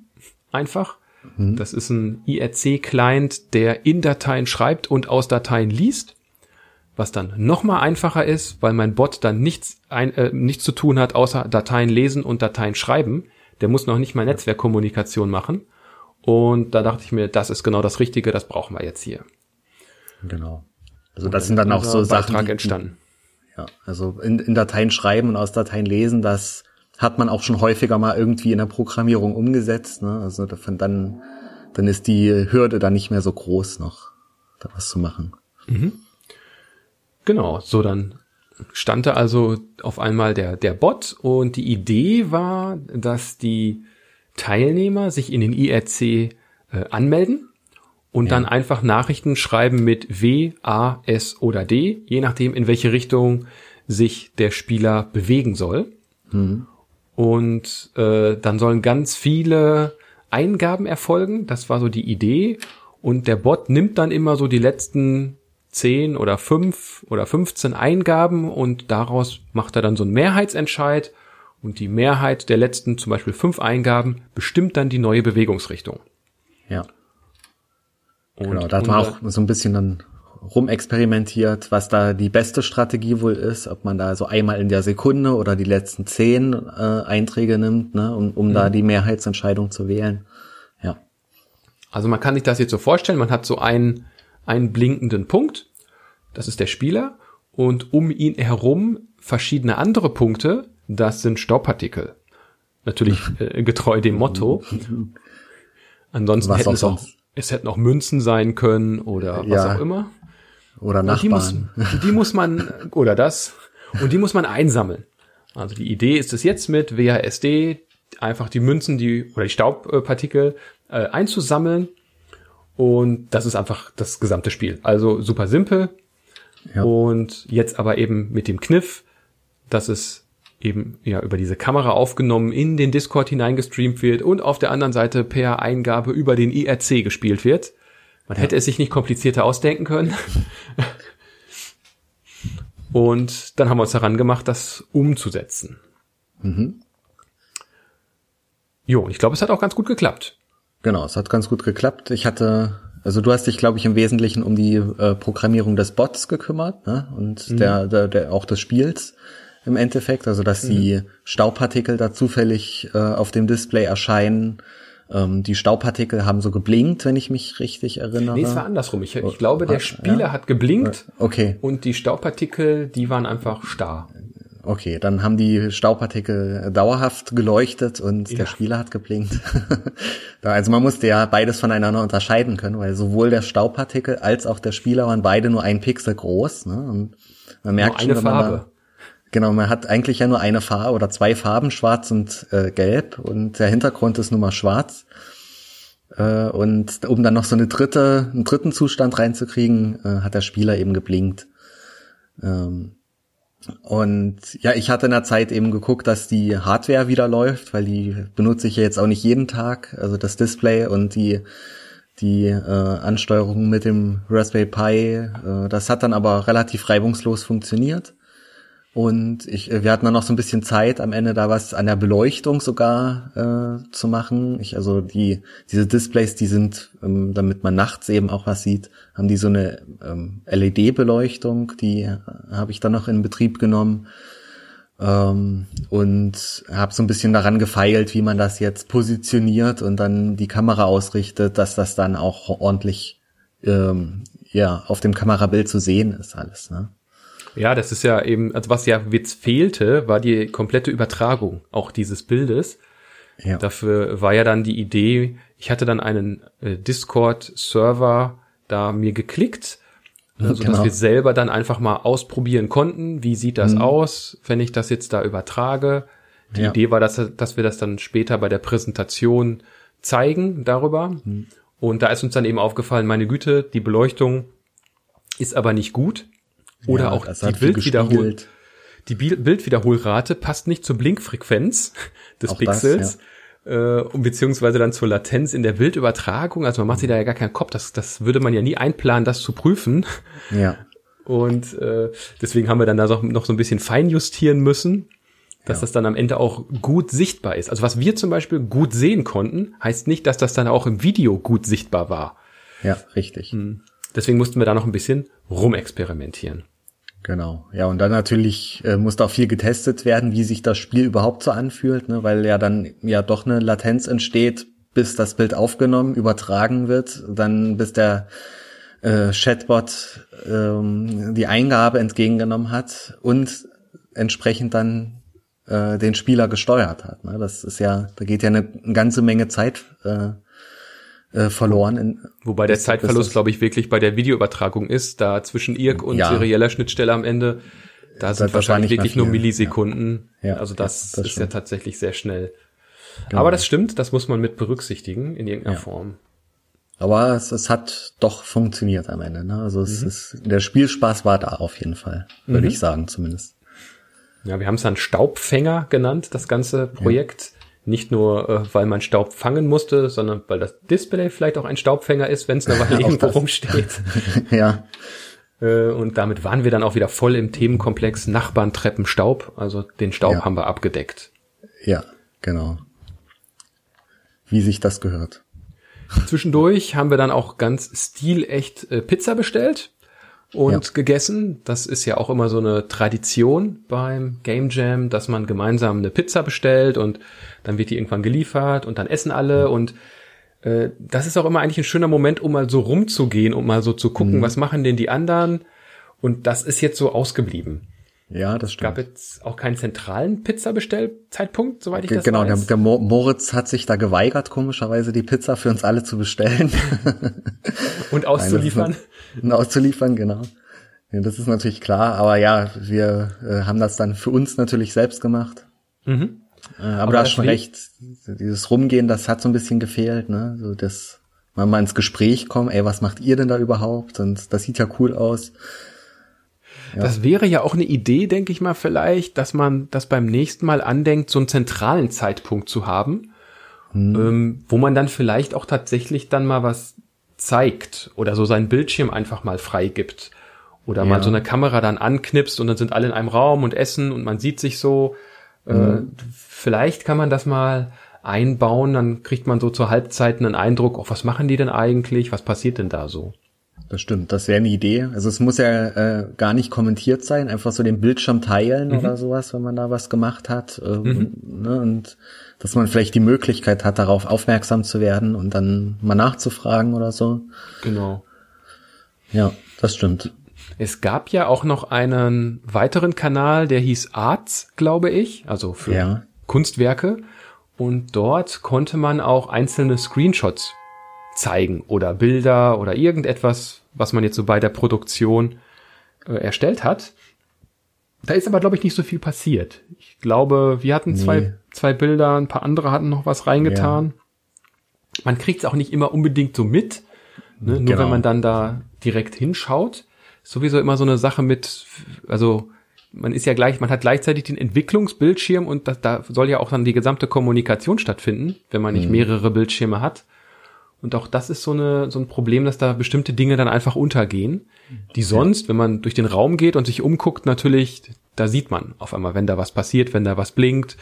einfach. Mhm. Das ist ein IRC-Client, der in Dateien schreibt und aus Dateien liest. Was dann nochmal einfacher ist, weil mein Bot dann nichts, ein, äh, nichts zu tun hat, außer Dateien lesen und Dateien schreiben der muss noch nicht mal Netzwerkkommunikation machen. Und da dachte ich mir, das ist genau das Richtige, das brauchen wir jetzt hier. Genau. Also das sind dann auch so Sachen, Beitrag die, entstanden. Ja, also in, in Dateien schreiben und aus Dateien lesen, das hat man auch schon häufiger mal irgendwie in der Programmierung umgesetzt. Ne? Also davon dann, dann ist die Hürde dann nicht mehr so groß noch, da was zu machen. Mhm. Genau, so dann stand da also auf einmal der, der Bot und die Idee war, dass die Teilnehmer sich in den IRC äh, anmelden und ja. dann einfach Nachrichten schreiben mit W, A, S oder D, je nachdem, in welche Richtung sich der Spieler bewegen soll. Mhm. Und äh, dann sollen ganz viele Eingaben erfolgen. Das war so die Idee. Und der Bot nimmt dann immer so die letzten 10 oder 5 oder 15 Eingaben und daraus macht er dann so einen Mehrheitsentscheid und die Mehrheit der letzten zum Beispiel fünf Eingaben bestimmt dann die neue Bewegungsrichtung. Ja. Und genau, da hat man auch so ein bisschen dann rumexperimentiert, was da die beste Strategie wohl ist, ob man da so einmal in der Sekunde oder die letzten zehn äh, Einträge nimmt, ne, um, um mhm. da die Mehrheitsentscheidung zu wählen. Ja. Also man kann sich das jetzt so vorstellen, man hat so einen, einen blinkenden Punkt, das ist der Spieler, und um ihn herum verschiedene andere Punkte, das sind Staubpartikel. Natürlich äh, getreu dem Motto. Ansonsten hätten es auch, es hätten auch Münzen sein können oder was ja. auch immer. Oder Nachbarn. Die muss, die muss man, oder das, und die muss man einsammeln. Also die Idee ist es jetzt mit WASD einfach die Münzen, die, oder die Staubpartikel äh, einzusammeln. Und das ist einfach das gesamte Spiel. Also super simpel. Ja. Und jetzt aber eben mit dem Kniff, dass es eben ja über diese Kamera aufgenommen in den Discord hineingestreamt wird und auf der anderen Seite per Eingabe über den IRC gespielt wird. Man ja. hätte es sich nicht komplizierter ausdenken können. und dann haben wir uns daran gemacht, das umzusetzen. Mhm. Jo, ich glaube, es hat auch ganz gut geklappt. Genau, es hat ganz gut geklappt. Ich hatte, also du hast dich, glaube ich, im Wesentlichen um die äh, Programmierung des Bots gekümmert ne? und mhm. der, der, der auch des Spiels im Endeffekt, also dass mhm. die Staubpartikel da zufällig äh, auf dem Display erscheinen ähm, die Staubpartikel haben so geblinkt, wenn ich mich richtig erinnere. Nee, es war andersrum. Ich, ich glaube, der Spieler ja? hat geblinkt. Okay. Und die Staubpartikel, die waren einfach starr. Okay, dann haben die Staubpartikel dauerhaft geleuchtet und ja. der Spieler hat geblinkt. also man musste ja beides voneinander unterscheiden können, weil sowohl der Staubpartikel als auch der Spieler waren beide nur ein Pixel groß. Ne? Und man merkt nur schon, eine Farbe. Genau, man hat eigentlich ja nur eine Farbe oder zwei Farben, schwarz und äh, gelb und der Hintergrund ist nun mal schwarz. Äh, und um dann noch so eine dritte, einen dritten Zustand reinzukriegen, äh, hat der Spieler eben geblinkt. Ähm, und ja, ich hatte in der Zeit eben geguckt, dass die Hardware wieder läuft, weil die benutze ich ja jetzt auch nicht jeden Tag, also das Display und die die äh, Ansteuerung mit dem Raspberry Pi. Äh, das hat dann aber relativ reibungslos funktioniert. Und ich, äh, wir hatten dann noch so ein bisschen Zeit, am Ende da was an der Beleuchtung sogar äh, zu machen. Ich, also die diese Displays, die sind, ähm, damit man nachts eben auch was sieht, haben die so eine ähm, LED-Beleuchtung, die äh, habe ich dann noch in Betrieb genommen ähm, und habe so ein bisschen daran gefeilt, wie man das jetzt positioniert und dann die Kamera ausrichtet, dass das dann auch ordentlich ähm, ja auf dem Kamerabild zu sehen ist alles. Ne? Ja, das ist ja eben, also was ja jetzt fehlte, war die komplette Übertragung auch dieses Bildes. Ja. Dafür war ja dann die Idee, ich hatte dann einen äh, Discord-Server da mir geklickt, so genau. dass wir selber dann einfach mal ausprobieren konnten, wie sieht das mhm. aus, wenn ich das jetzt da übertrage. Die ja. Idee war, dass, dass wir das dann später bei der Präsentation zeigen darüber. Mhm. Und da ist uns dann eben aufgefallen, meine Güte, die Beleuchtung ist aber nicht gut. Oder ja, auch die Bildwiederhol die Bildwiederholrate passt nicht zur Blinkfrequenz des auch Pixels. Das, ja. äh, beziehungsweise dann zur Latenz in der Bildübertragung. Also man macht sich da ja gar keinen Kopf. Das, das würde man ja nie einplanen, das zu prüfen. Ja. Und äh, deswegen haben wir dann da noch so ein bisschen feinjustieren müssen, dass ja. das dann am Ende auch gut sichtbar ist. Also was wir zum Beispiel gut sehen konnten, heißt nicht, dass das dann auch im Video gut sichtbar war. Ja, richtig. Hm. Deswegen mussten wir da noch ein bisschen rumexperimentieren. Genau, ja, und dann natürlich äh, muss da viel getestet werden, wie sich das Spiel überhaupt so anfühlt, ne, weil ja dann ja doch eine Latenz entsteht, bis das Bild aufgenommen, übertragen wird, dann bis der äh, Chatbot ähm, die Eingabe entgegengenommen hat und entsprechend dann äh, den Spieler gesteuert hat. Ne? Das ist ja, da geht ja eine, eine ganze Menge Zeit äh, äh, verloren. In, Wobei der Zeitverlust, glaube ich, wirklich bei der Videoübertragung ist, da zwischen IRC und ja. serieller Schnittstelle am Ende, da sind wahrscheinlich wirklich nur Millisekunden. Ja. ja. Also das, das ist stimmt. ja tatsächlich sehr schnell. Genau. Aber das stimmt, das muss man mit berücksichtigen in irgendeiner ja. Form. Aber es, es hat doch funktioniert am Ende. Ne? Also es mhm. ist, der Spielspaß war da auf jeden Fall, würde mhm. ich sagen zumindest. Ja, wir haben es dann Staubfänger genannt, das ganze Projekt. Ja. Nicht nur, äh, weil man Staub fangen musste, sondern weil das Display vielleicht auch ein Staubfänger ist, wenn es eine Weile irgendwo rumsteht. ja. Äh, und damit waren wir dann auch wieder voll im Themenkomplex Nachbarn, Treppen, Staub. Also den Staub ja. haben wir abgedeckt. Ja, genau. Wie sich das gehört. Zwischendurch haben wir dann auch ganz stilecht äh, Pizza bestellt und ja. gegessen. Das ist ja auch immer so eine Tradition beim Game Jam, dass man gemeinsam eine Pizza bestellt und dann wird die irgendwann geliefert und dann essen alle und äh, das ist auch immer eigentlich ein schöner Moment, um mal so rumzugehen und mal so zu gucken, mhm. was machen denn die anderen und das ist jetzt so ausgeblieben. Ja, das stimmt. Gab jetzt auch keinen zentralen Pizza-Bestellzeitpunkt, soweit ich das genau, weiß. Genau, der, der Moritz hat sich da geweigert, komischerweise die Pizza für uns alle zu bestellen. Und auszuliefern. Und auszuliefern, genau. Ja, das ist natürlich klar, aber ja, wir äh, haben das dann für uns natürlich selbst gemacht. Mhm. Äh, aber, aber du hast schon recht, dieses Rumgehen, das hat so ein bisschen gefehlt, ne? So das mal, mal ins Gespräch kommen, ey, was macht ihr denn da überhaupt? Und das sieht ja cool aus. Ja. Das wäre ja auch eine Idee, denke ich mal, vielleicht, dass man das beim nächsten Mal andenkt, so einen zentralen Zeitpunkt zu haben, hm. ähm, wo man dann vielleicht auch tatsächlich dann mal was zeigt oder so seinen Bildschirm einfach mal freigibt oder ja. mal so eine Kamera dann anknipst und dann sind alle in einem Raum und essen und man sieht sich so. Äh, hm. vielleicht kann man das mal einbauen, dann kriegt man so zur Halbzeit einen Eindruck, oh, was machen die denn eigentlich, was passiert denn da so? Das stimmt, das wäre eine Idee. Also es muss ja äh, gar nicht kommentiert sein, einfach so den Bildschirm teilen mhm. oder sowas, wenn man da was gemacht hat. Ähm, mhm. ne, und dass man vielleicht die Möglichkeit hat, darauf aufmerksam zu werden und dann mal nachzufragen oder so. Genau. Ja, das stimmt. Es gab ja auch noch einen weiteren Kanal, der hieß Arts, glaube ich, also für ja. Kunstwerke. Und dort konnte man auch einzelne Screenshots zeigen oder Bilder oder irgendetwas, was man jetzt so bei der Produktion äh, erstellt hat. Da ist aber, glaube ich, nicht so viel passiert. Ich glaube, wir hatten nee. zwei, zwei Bilder, ein paar andere hatten noch was reingetan. Ja. Man kriegt es auch nicht immer unbedingt so mit, ne? nur genau. wenn man dann da direkt hinschaut. Sowieso immer so eine Sache mit, also man ist ja gleich, man hat gleichzeitig den Entwicklungsbildschirm und das, da soll ja auch dann die gesamte Kommunikation stattfinden, wenn man nicht mhm. mehrere Bildschirme hat. Und auch das ist so, eine, so ein Problem, dass da bestimmte Dinge dann einfach untergehen, die sonst, wenn man durch den Raum geht und sich umguckt, natürlich, da sieht man auf einmal, wenn da was passiert, wenn da was blinkt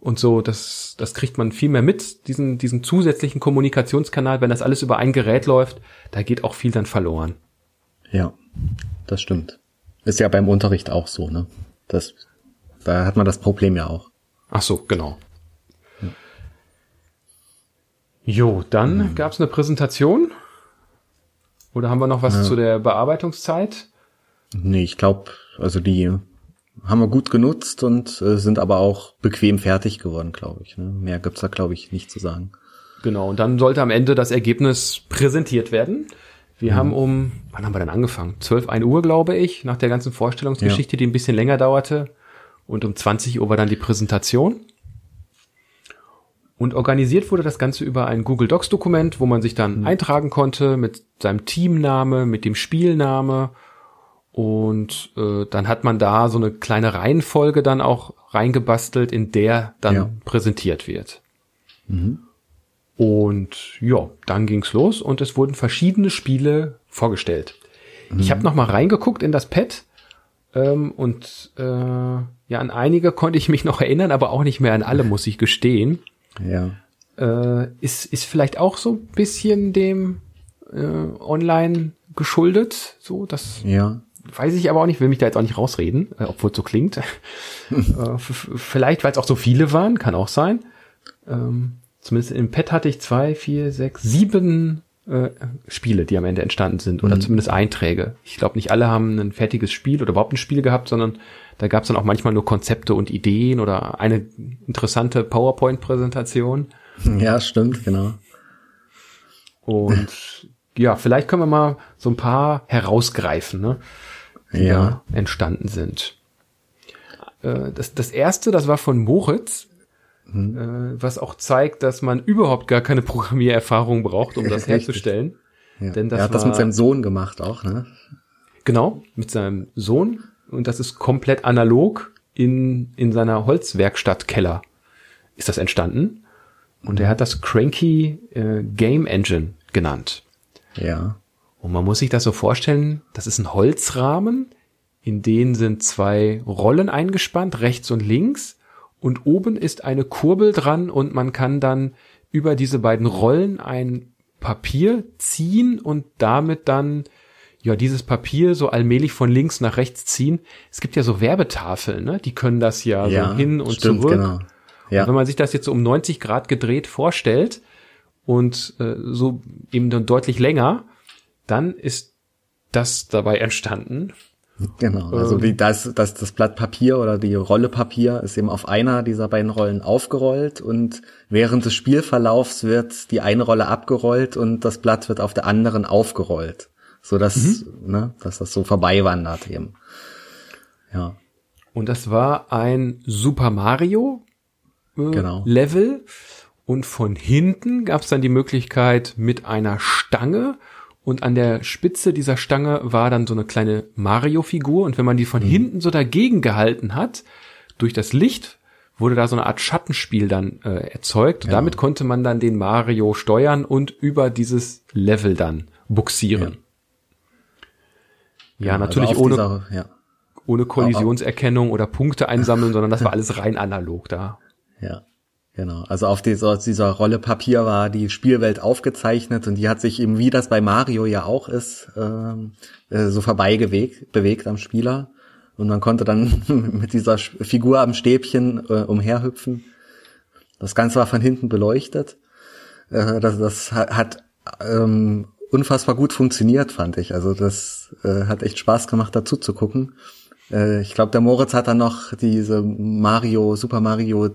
und so, das, das kriegt man viel mehr mit, diesen, diesen zusätzlichen Kommunikationskanal, wenn das alles über ein Gerät läuft, da geht auch viel dann verloren. Ja, das stimmt. Ist ja beim Unterricht auch so, ne? Das, da hat man das Problem ja auch. Ach so, genau. Jo, dann mhm. gab es eine Präsentation. Oder haben wir noch was ja. zu der Bearbeitungszeit? Nee, ich glaube, also die haben wir gut genutzt und äh, sind aber auch bequem fertig geworden, glaube ich. Ne? Mehr gibt's da, glaube ich, nicht zu sagen. Genau, und dann sollte am Ende das Ergebnis präsentiert werden. Wir mhm. haben um, wann haben wir denn angefangen? 12, 1 Uhr, glaube ich, nach der ganzen Vorstellungsgeschichte, ja. die ein bisschen länger dauerte. Und um 20 Uhr war dann die Präsentation. Und organisiert wurde das Ganze über ein Google Docs Dokument, wo man sich dann mhm. eintragen konnte mit seinem Teamname, mit dem Spielname. Und äh, dann hat man da so eine kleine Reihenfolge dann auch reingebastelt, in der dann ja. präsentiert wird. Mhm. Und ja, dann ging's los und es wurden verschiedene Spiele vorgestellt. Mhm. Ich habe noch mal reingeguckt in das Pad ähm, und äh, ja, an einige konnte ich mich noch erinnern, aber auch nicht mehr an alle, muss ich gestehen. Ja. Äh, ist, ist vielleicht auch so ein bisschen dem äh, Online geschuldet, so das ja. weiß ich aber auch nicht, will mich da jetzt auch nicht rausreden, äh, obwohl es so klingt. äh, vielleicht, weil es auch so viele waren, kann auch sein. Ähm, zumindest im Pad hatte ich zwei, vier, sechs, sieben äh, Spiele, die am Ende entstanden sind, oder mhm. zumindest Einträge. Ich glaube, nicht alle haben ein fertiges Spiel oder überhaupt ein Spiel gehabt, sondern da gab es dann auch manchmal nur Konzepte und Ideen oder eine interessante PowerPoint-Präsentation. Ja, stimmt, genau. Und ja, vielleicht können wir mal so ein paar herausgreifen, ne, die ja. entstanden sind. Äh, das, das erste, das war von Moritz. äh, was auch zeigt, dass man überhaupt gar keine Programmiererfahrung braucht, um das herzustellen. Ja. Denn das er hat war, das mit seinem Sohn gemacht auch, ne? Genau, mit seinem Sohn. Und das ist komplett analog in, in seiner Holzwerkstattkeller ist das entstanden. Und er hat das Cranky äh, Game Engine genannt. Ja. Und man muss sich das so vorstellen, das ist ein Holzrahmen, in den sind zwei Rollen eingespannt, rechts und links. Und oben ist eine Kurbel dran und man kann dann über diese beiden Rollen ein Papier ziehen und damit dann ja dieses Papier so allmählich von links nach rechts ziehen. Es gibt ja so Werbetafeln, ne? Die können das ja, ja so hin und stimmt, zurück. Genau. Ja. Und wenn man sich das jetzt so um 90 Grad gedreht vorstellt und äh, so eben dann deutlich länger, dann ist das dabei entstanden. Genau, also ähm, wie das, das, das Blatt Papier oder die Rolle Papier ist eben auf einer dieser beiden Rollen aufgerollt und während des Spielverlaufs wird die eine Rolle abgerollt und das Blatt wird auf der anderen aufgerollt, so dass, mhm. ne, dass das so vorbei wandert eben. Ja. Und das war ein Super Mario äh, genau. Level und von hinten gab es dann die Möglichkeit mit einer Stange und an der Spitze dieser Stange war dann so eine kleine Mario-Figur und wenn man die von mhm. hinten so dagegen gehalten hat, durch das Licht wurde da so eine Art Schattenspiel dann äh, erzeugt. Ja. Damit konnte man dann den Mario steuern und über dieses Level dann buxieren. Ja, ja also natürlich ohne, dieser, ja. ohne Kollisionserkennung oder Punkte einsammeln, sondern das war alles rein analog da. Ja. Genau, also auf dieser, dieser Rolle Papier war die Spielwelt aufgezeichnet und die hat sich eben, wie das bei Mario ja auch ist, ähm, äh, so vorbeigewegt, bewegt am Spieler. Und man konnte dann mit dieser Figur am Stäbchen äh, umherhüpfen. Das Ganze war von hinten beleuchtet. Äh, das, das hat ähm, unfassbar gut funktioniert, fand ich. Also das äh, hat echt Spaß gemacht, dazu zu gucken. Äh, ich glaube, der Moritz hat dann noch diese Mario, Super Mario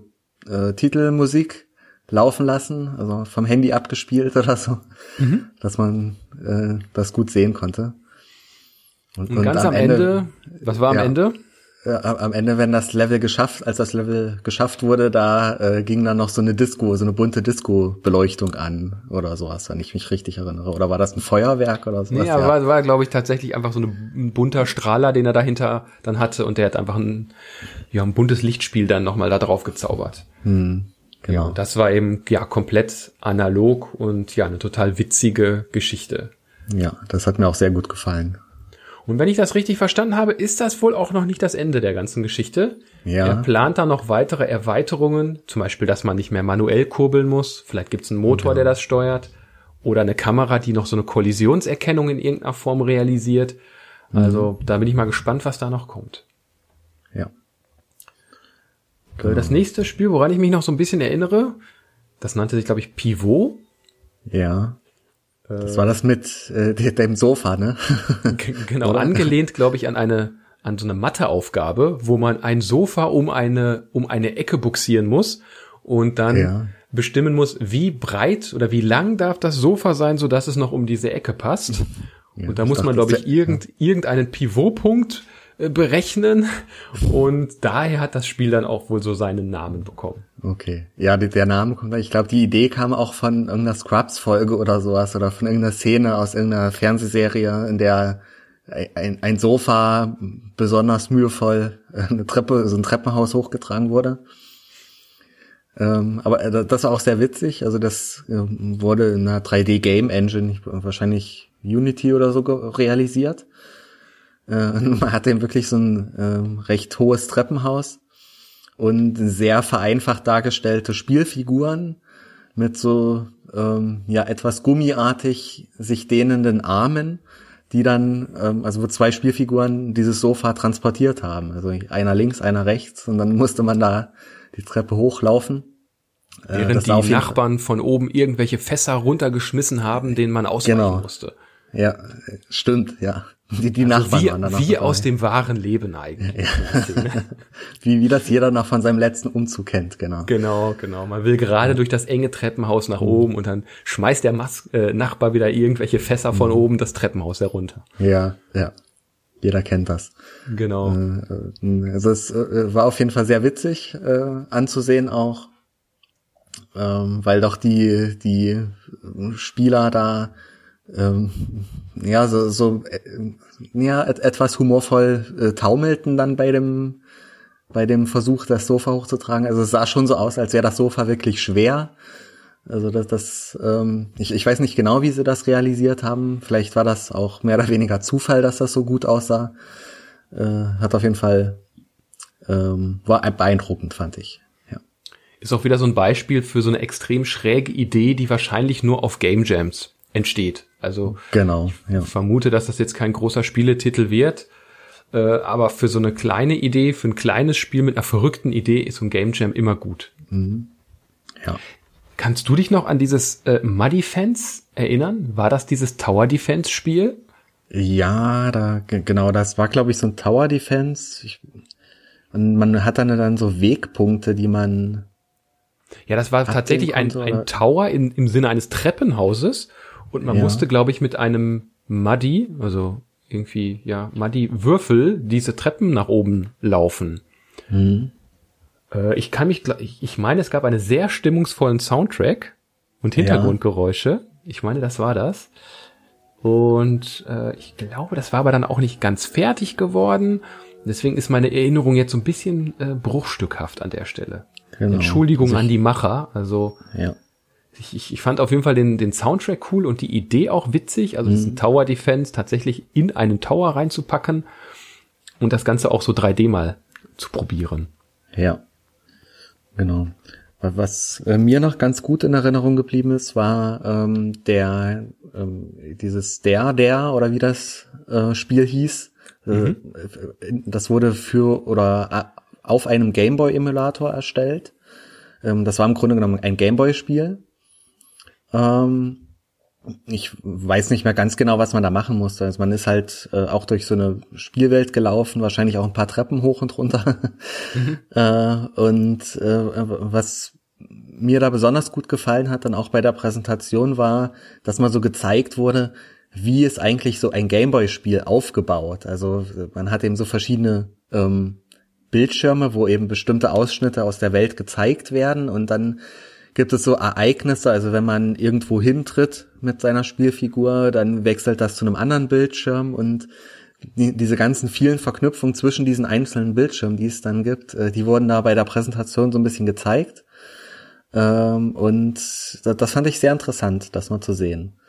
äh, Titelmusik laufen lassen, also vom Handy abgespielt oder so, mhm. dass man äh, das gut sehen konnte. Und, und, und ganz am Ende, Ende, was war am ja, Ende? Äh, am Ende, wenn das Level geschafft, als das Level geschafft wurde, da äh, ging dann noch so eine Disco, so eine bunte Disco-Beleuchtung an oder sowas, wenn ich mich richtig erinnere. Oder war das ein Feuerwerk oder sowas? Nee, ja, war, war glaube ich tatsächlich einfach so ein bunter Strahler, den er dahinter dann hatte und der hat einfach ein, ja, ein buntes Lichtspiel dann nochmal da drauf gezaubert. Hm, genau. Ja, das war eben ja komplett analog und ja eine total witzige Geschichte. Ja, das hat mir auch sehr gut gefallen. Und wenn ich das richtig verstanden habe, ist das wohl auch noch nicht das Ende der ganzen Geschichte. Ja. Er plant da noch weitere Erweiterungen, zum Beispiel, dass man nicht mehr manuell kurbeln muss. Vielleicht gibt's einen Motor, ja. der das steuert. Oder eine Kamera, die noch so eine Kollisionserkennung in irgendeiner Form realisiert. Also mhm. da bin ich mal gespannt, was da noch kommt. Ja. Genau. Das nächste Spiel, woran ich mich noch so ein bisschen erinnere, das nannte sich, glaube ich, Pivot. Ja. Das war das mit äh, dem Sofa, ne? genau, angelehnt, glaube ich, an eine an so eine Matheaufgabe, wo man ein Sofa um eine um eine Ecke buxieren muss und dann ja. bestimmen muss, wie breit oder wie lang darf das Sofa sein, so dass es noch um diese Ecke passt. Ja, und da muss man, glaube ich, irgend, ja. irgendeinen Pivotpunkt berechnen und daher hat das Spiel dann auch wohl so seinen Namen bekommen. Okay, ja, der Name kommt, ich glaube, die Idee kam auch von irgendeiner Scrubs-Folge oder sowas oder von irgendeiner Szene aus irgendeiner Fernsehserie, in der ein, ein Sofa besonders mühevoll äh, eine Treppe, so ein Treppenhaus hochgetragen wurde. Ähm, aber äh, das war auch sehr witzig. Also das ähm, wurde in einer 3D-Game-Engine, wahrscheinlich Unity oder so realisiert. Äh, man hat eben wirklich so ein äh, recht hohes Treppenhaus und sehr vereinfacht dargestellte Spielfiguren mit so ähm, ja etwas gummiartig sich dehnenden Armen, die dann ähm, also wo zwei Spielfiguren dieses Sofa transportiert haben, also einer links, einer rechts und dann musste man da die Treppe hochlaufen. Äh, Während die Nachbarn von oben irgendwelche Fässer runtergeschmissen haben, denen man ausweichen genau. musste. Ja, stimmt, ja. Die, die also Nachbarn wie, waren dann Wie aus dem wahren Leben eigentlich. Ja. wie, wie das jeder noch von seinem letzten Umzug kennt, genau. Genau, genau. Man will gerade durch das enge Treppenhaus nach mhm. oben und dann schmeißt der Mas äh, Nachbar wieder irgendwelche Fässer von mhm. oben das Treppenhaus herunter. Ja, ja. Jeder kennt das. Genau. Äh, äh also es äh, war auf jeden Fall sehr witzig äh, anzusehen auch. ähm, weil doch die, die Spieler da ähm, ja so, so äh, ja, et, etwas humorvoll äh, taumelten dann bei dem bei dem Versuch, das Sofa hochzutragen. Also es sah schon so aus, als wäre das Sofa wirklich schwer. Also das, das ähm, ich, ich weiß nicht genau, wie sie das realisiert haben. Vielleicht war das auch mehr oder weniger Zufall, dass das so gut aussah. Äh, hat auf jeden Fall ähm, war beeindruckend, fand ich. Ja. Ist auch wieder so ein Beispiel für so eine extrem schräge Idee, die wahrscheinlich nur auf Game Jams entsteht. Also genau, ja. ich vermute, dass das jetzt kein großer Spieletitel wird. Äh, aber für so eine kleine Idee, für ein kleines Spiel mit einer verrückten Idee ist so ein Game Jam immer gut. Mhm. Ja. Kannst du dich noch an dieses äh, Muddy Fence erinnern? War das dieses Tower Defense Spiel? Ja, da genau, das war glaube ich so ein Tower Defense. Ich, und man hat dann dann so Wegpunkte, die man ja, das war tatsächlich ein, ein Tower in, im Sinne eines Treppenhauses und man ja. musste, glaube ich, mit einem Muddy, also irgendwie, ja, Muddy Würfel diese Treppen nach oben laufen. Hm. Äh, ich kann mich, ich, ich meine, es gab einen sehr stimmungsvollen Soundtrack und Hintergrundgeräusche. Ja. Ich meine, das war das. Und äh, ich glaube, das war aber dann auch nicht ganz fertig geworden. Deswegen ist meine Erinnerung jetzt so ein bisschen äh, bruchstückhaft an der Stelle. Genau. Entschuldigung also ich, an die Macher. Also ja. Ich, ich, ich fand auf jeden Fall den, den Soundtrack cool und die Idee auch witzig. Also mhm. diesen Tower Defense tatsächlich in einen Tower reinzupacken und das Ganze auch so 3D mal zu probieren. Ja. Genau. Was äh, mir noch ganz gut in Erinnerung geblieben ist, war ähm, der ähm, dieses der der oder wie das äh, Spiel hieß. Äh, mhm. Äh, das wurde für oder äh, auf einem Gameboy Emulator erstellt. Ähm, das war im Grunde genommen ein Gameboy Spiel. Ähm, ich weiß nicht mehr ganz genau, was man da machen musste. Also man ist halt äh, auch durch so eine Spielwelt gelaufen, wahrscheinlich auch ein paar Treppen hoch und runter. Mhm. äh, und äh, was mir da besonders gut gefallen hat, dann auch bei der Präsentation war, dass mal so gezeigt wurde, wie ist eigentlich so ein Gameboy-Spiel aufgebaut. Also man hat eben so verschiedene ähm, Bildschirme, wo eben bestimmte Ausschnitte aus der Welt gezeigt werden und dann gibt es so Ereignisse, also wenn man irgendwo hintritt mit seiner Spielfigur, dann wechselt das zu einem anderen Bildschirm und die, diese ganzen vielen Verknüpfungen zwischen diesen einzelnen Bildschirmen, die es dann gibt, äh, die wurden da bei der Präsentation so ein bisschen gezeigt. Ähm, und das, fand ich sehr interessant, das mal zu sehen.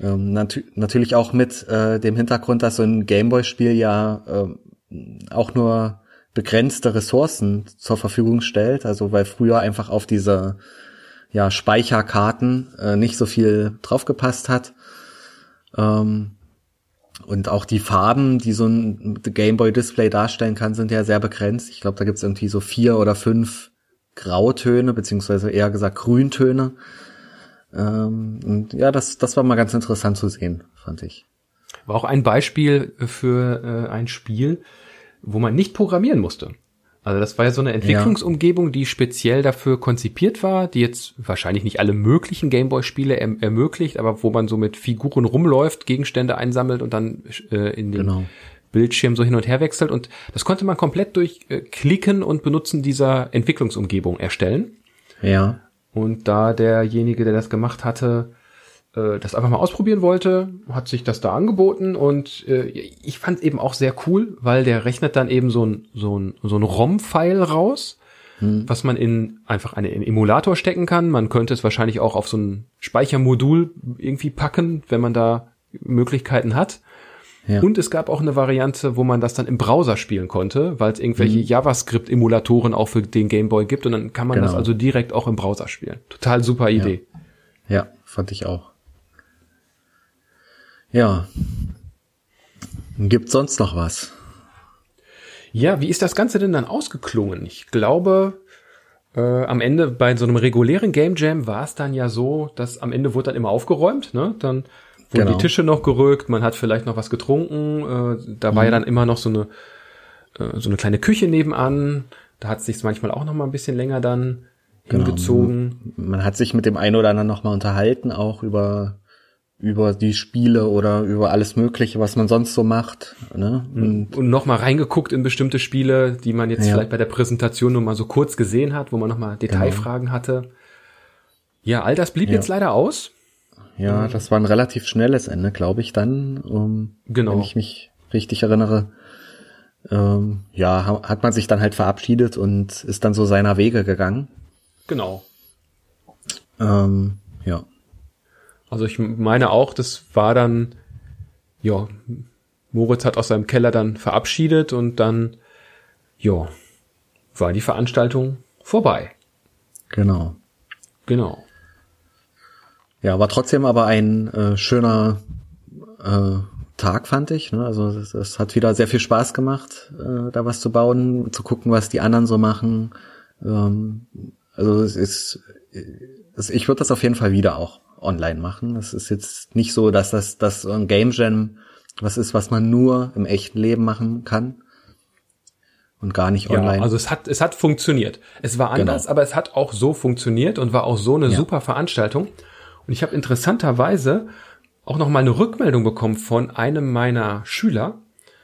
Ähm, nat natürlich auch mit äh, dem Hintergrund, dass so ein Gameboy-Spiel ja äh, auch nur begrenzte Ressourcen zur Verfügung stellt. Also weil früher einfach auf diese ja, Speicherkarten äh, nicht so viel draufgepasst hat. Ähm, und auch die Farben, die so ein Gameboy-Display darstellen kann, sind ja sehr begrenzt. Ich glaube, da gibt's irgendwie so vier oder fünf Grautöne, beziehungsweise eher gesagt Grüntöne. Ähm, und ja, das, das war mal ganz interessant zu sehen, fand ich. War auch ein Beispiel für äh, ein Spiel, wo man nicht programmieren musste. Also das war ja so eine Entwicklungsumgebung, die speziell dafür konzipiert war, die jetzt wahrscheinlich nicht alle möglichen Gameboy-Spiele erm ermöglicht, aber wo man so mit Figuren rumläuft, Gegenstände einsammelt und dann äh, in den genau. Bildschirm so hin und her wechselt. Und das konnte man komplett durch äh, Klicken und Benutzen dieser Entwicklungsumgebung erstellen. Ja. Und da derjenige, der das gemacht hatte, äh, das einfach mal ausprobieren wollte, hat sich das da angeboten und äh, ich fand eben auch sehr cool, weil der rechnet dann eben so ein so ein so ein ROM-File raus, hm. was man in einfach einen Emulator stecken kann. Man könnte es wahrscheinlich auch auf so ein Speichermodul irgendwie packen, wenn man da Möglichkeiten hat. Ja. Und es gab auch eine Variante, wo man das dann im Browser spielen konnte, weil es irgendwelche mhm. JavaScript-Emulatoren auch für den Game Boy gibt und dann kann man genau. das also direkt auch im Browser spielen. Total super Idee. Ja, ja fand ich auch. Ja. Gibt sonst noch was? Ja, wie ist das Ganze denn dann ausgeklungen? Ich glaube, äh, am Ende bei so einem regulären Game Jam war es dann ja so, dass am Ende wurde dann immer aufgeräumt, ne? Dann wurden genau. die Tische noch gerückt, man hat vielleicht noch was getrunken, äh, da war ja mhm. dann immer noch so eine äh, so eine kleine Küche nebenan, da hat es sich manchmal auch noch mal ein bisschen länger dann genau. hingezogen. Man hat sich mit dem einen oder anderen noch mal unterhalten, auch über über die Spiele oder über alles Mögliche, was man sonst so macht. Ne? Und, und nochmal reingeguckt in bestimmte Spiele, die man jetzt ja. vielleicht bei der Präsentation nur mal so kurz gesehen hat, wo man nochmal Detailfragen genau. hatte. Ja, all das blieb Ja. jetzt leider aus. Ja, das war ein relativ schnelles Ende, glaube ich, dann, um, Genau. wenn ich mich richtig erinnere. Ähm, ja, ha- hat man sich dann halt verabschiedet und ist dann so seiner Wege gegangen. Genau. Ähm, ja, Also ich meine auch, das war dann, ja, Moritz hat aus seinem Keller dann verabschiedet und dann, ja, war die Veranstaltung vorbei. genau. Genau. Ja, war trotzdem aber ein äh, schöner äh, Tag, fand ich. Ne? Also es, es hat wieder sehr viel Spaß gemacht, äh, da was zu bauen, zu gucken, was die anderen so machen. Ähm, also es ist, es, ich würde das auf jeden Fall wieder auch online machen. Es ist jetzt nicht so, dass das, das so ein Game Jam was ist, was man nur im echten Leben machen kann und gar nicht online. Ja, also es hat, es hat funktioniert. Es war anders, Genau. aber es hat auch so funktioniert und war auch so eine Ja. super Veranstaltung. Und ich habe interessanterweise auch noch mal eine Rückmeldung bekommen von einem meiner Schüler.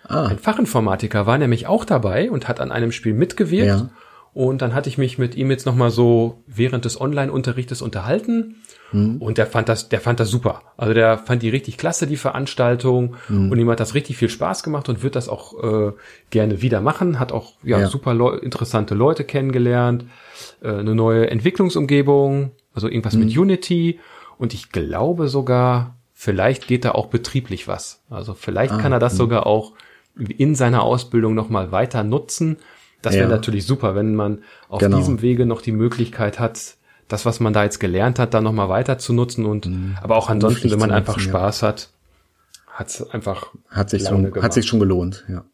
ah, Ein Fachinformatiker war nämlich auch dabei und hat an einem Spiel mitgewirkt. Ja. Und dann hatte ich mich mit ihm jetzt noch mal so während des Online-Unterrichtes unterhalten. Hm. Und der fand das, der fand das super. Also der fand die richtig klasse, die Veranstaltung. Hm. Und ihm hat das richtig viel Spaß gemacht und wird das auch äh, gerne wieder machen. Hat auch ja, Ja. super Leu interessante Leute kennengelernt. Äh, eine neue Entwicklungsumgebung, also irgendwas Hm. mit Unity. Und ich glaube sogar, vielleicht geht da auch betrieblich was. Also vielleicht Ah, kann er das sogar auch in seiner Ausbildung noch mal weiter nutzen. Das wäre Ja. natürlich super, wenn man auf Genau. diesem Wege noch die Möglichkeit hat, das, was man da jetzt gelernt hat, dann noch mal weiter zu nutzen und aber auch ansonsten, wenn man einfach nutzen, ja. Spaß hat, hat es einfach Hat sich schon, gemacht. hat sich schon gelohnt, ja.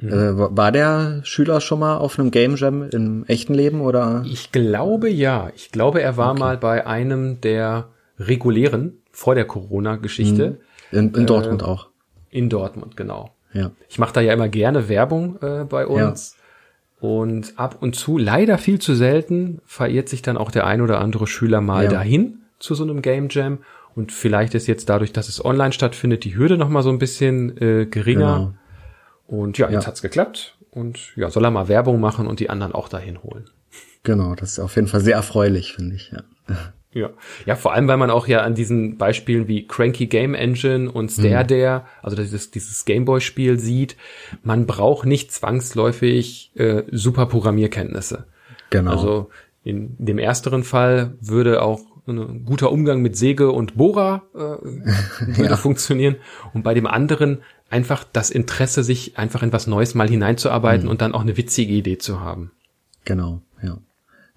Äh, wa- war der Schüler schon mal auf einem Game Jam im echten Leben oder? Ich glaube ja. Ich glaube, er war mal bei einem der regulären vor der Corona-Geschichte In, in Dortmund auch. in Dortmund, genau. Ja. Ich mache da ja immer gerne Werbung äh, bei uns. Und ab und zu, leider viel zu selten, verirrt sich dann auch der ein oder andere Schüler mal Ja. dahin zu so einem Game Jam. Und vielleicht ist jetzt dadurch, dass es online stattfindet, die Hürde noch mal so ein bisschen äh, geringer. Und ja, jetzt Ja. hat's geklappt. Und ja, soll er mal Werbung machen und die anderen auch dahin holen. Genau, das ist auf jeden Fall sehr erfreulich, finde ich, ja. Ja. ja, vor allem, weil man auch ja an diesen Beispielen wie Cranky Game Engine und Stare Dare, also dieses, dieses Gameboy-Spiel sieht, man braucht nicht zwangsläufig äh, super Programmierkenntnisse. Genau. Also in dem ersteren Fall würde auch ein guter Umgang mit Säge und Bohrer äh, würde Ja. funktionieren. Und bei dem anderen einfach das Interesse, sich einfach in was Neues mal hineinzuarbeiten und dann auch eine witzige Idee zu haben. Genau, ja.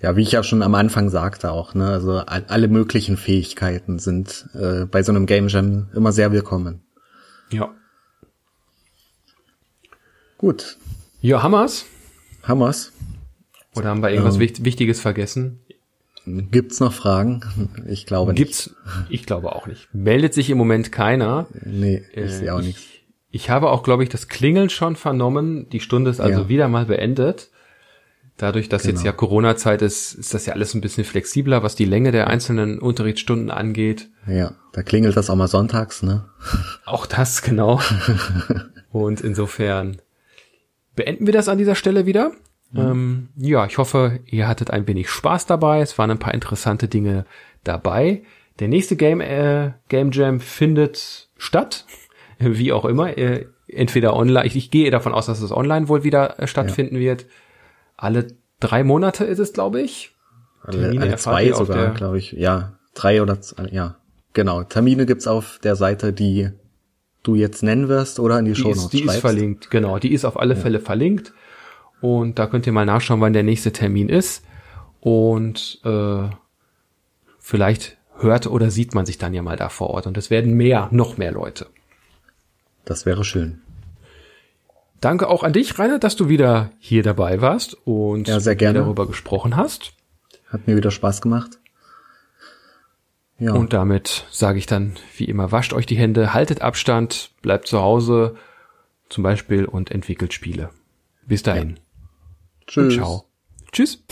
Ja, wie ich ja schon am Anfang sagte auch, ne, also all, alle möglichen Fähigkeiten sind äh, bei so einem Game Jam immer sehr willkommen. Ja. Gut, Ja, Hammers. Hammers. Oder haben wir irgendwas Wicht- Wichtiges vergessen? Gibt's noch Fragen? Ich glaube nicht. Gibt's? Ich glaube auch nicht. Meldet sich im Moment keiner. Nee, ich Äh, sehe auch ich, nichts. Ich habe auch, glaube ich, das Klingeln schon vernommen. Die Stunde ist also Ja. wieder mal beendet. Dadurch, dass jetzt Genau. ja Corona-Zeit ist, ist das ja alles ein bisschen flexibler, was die Länge der einzelnen Unterrichtsstunden angeht. Ja, da klingelt das auch mal sonntags, ne? Auch das, genau. Und insofern beenden wir das an dieser Stelle wieder. Ähm, ja, ich hoffe, ihr hattet ein wenig Spaß dabei. Es waren ein paar interessante Dinge dabei. Der nächste Game, äh, Game Jam findet statt. Wie auch immer. Äh, entweder online. Ich, ich gehe davon aus, dass es online wohl wieder äh, stattfinden wird. Alle drei Monate ist es, glaube ich. Termine Alle zwei sogar, glaube ich. Ja, drei oder zwei, ja. Genau. Termine gibt's auf der Seite, die du jetzt nennen wirst oder in die, Die Show ist, Notes die ist schreibst. verlinkt, genau. Die ist auf alle Fälle verlinkt. Und da könnt ihr mal nachschauen, wann der nächste Termin ist. Und äh, vielleicht hört oder sieht man sich dann ja mal da vor Ort. Und es werden mehr, noch mehr Leute. Das wäre schön. Danke auch an dich, Rainer, dass du wieder hier dabei warst und Ja, sehr gerne. darüber gesprochen hast. Hat mir wieder Spaß gemacht. Ja, Und damit sage ich dann, wie immer, wascht euch die Hände, haltet Abstand, bleibt zu Hause zum Beispiel und entwickelt Spiele. Bis dahin. tschüss. Ciao. Tschüss.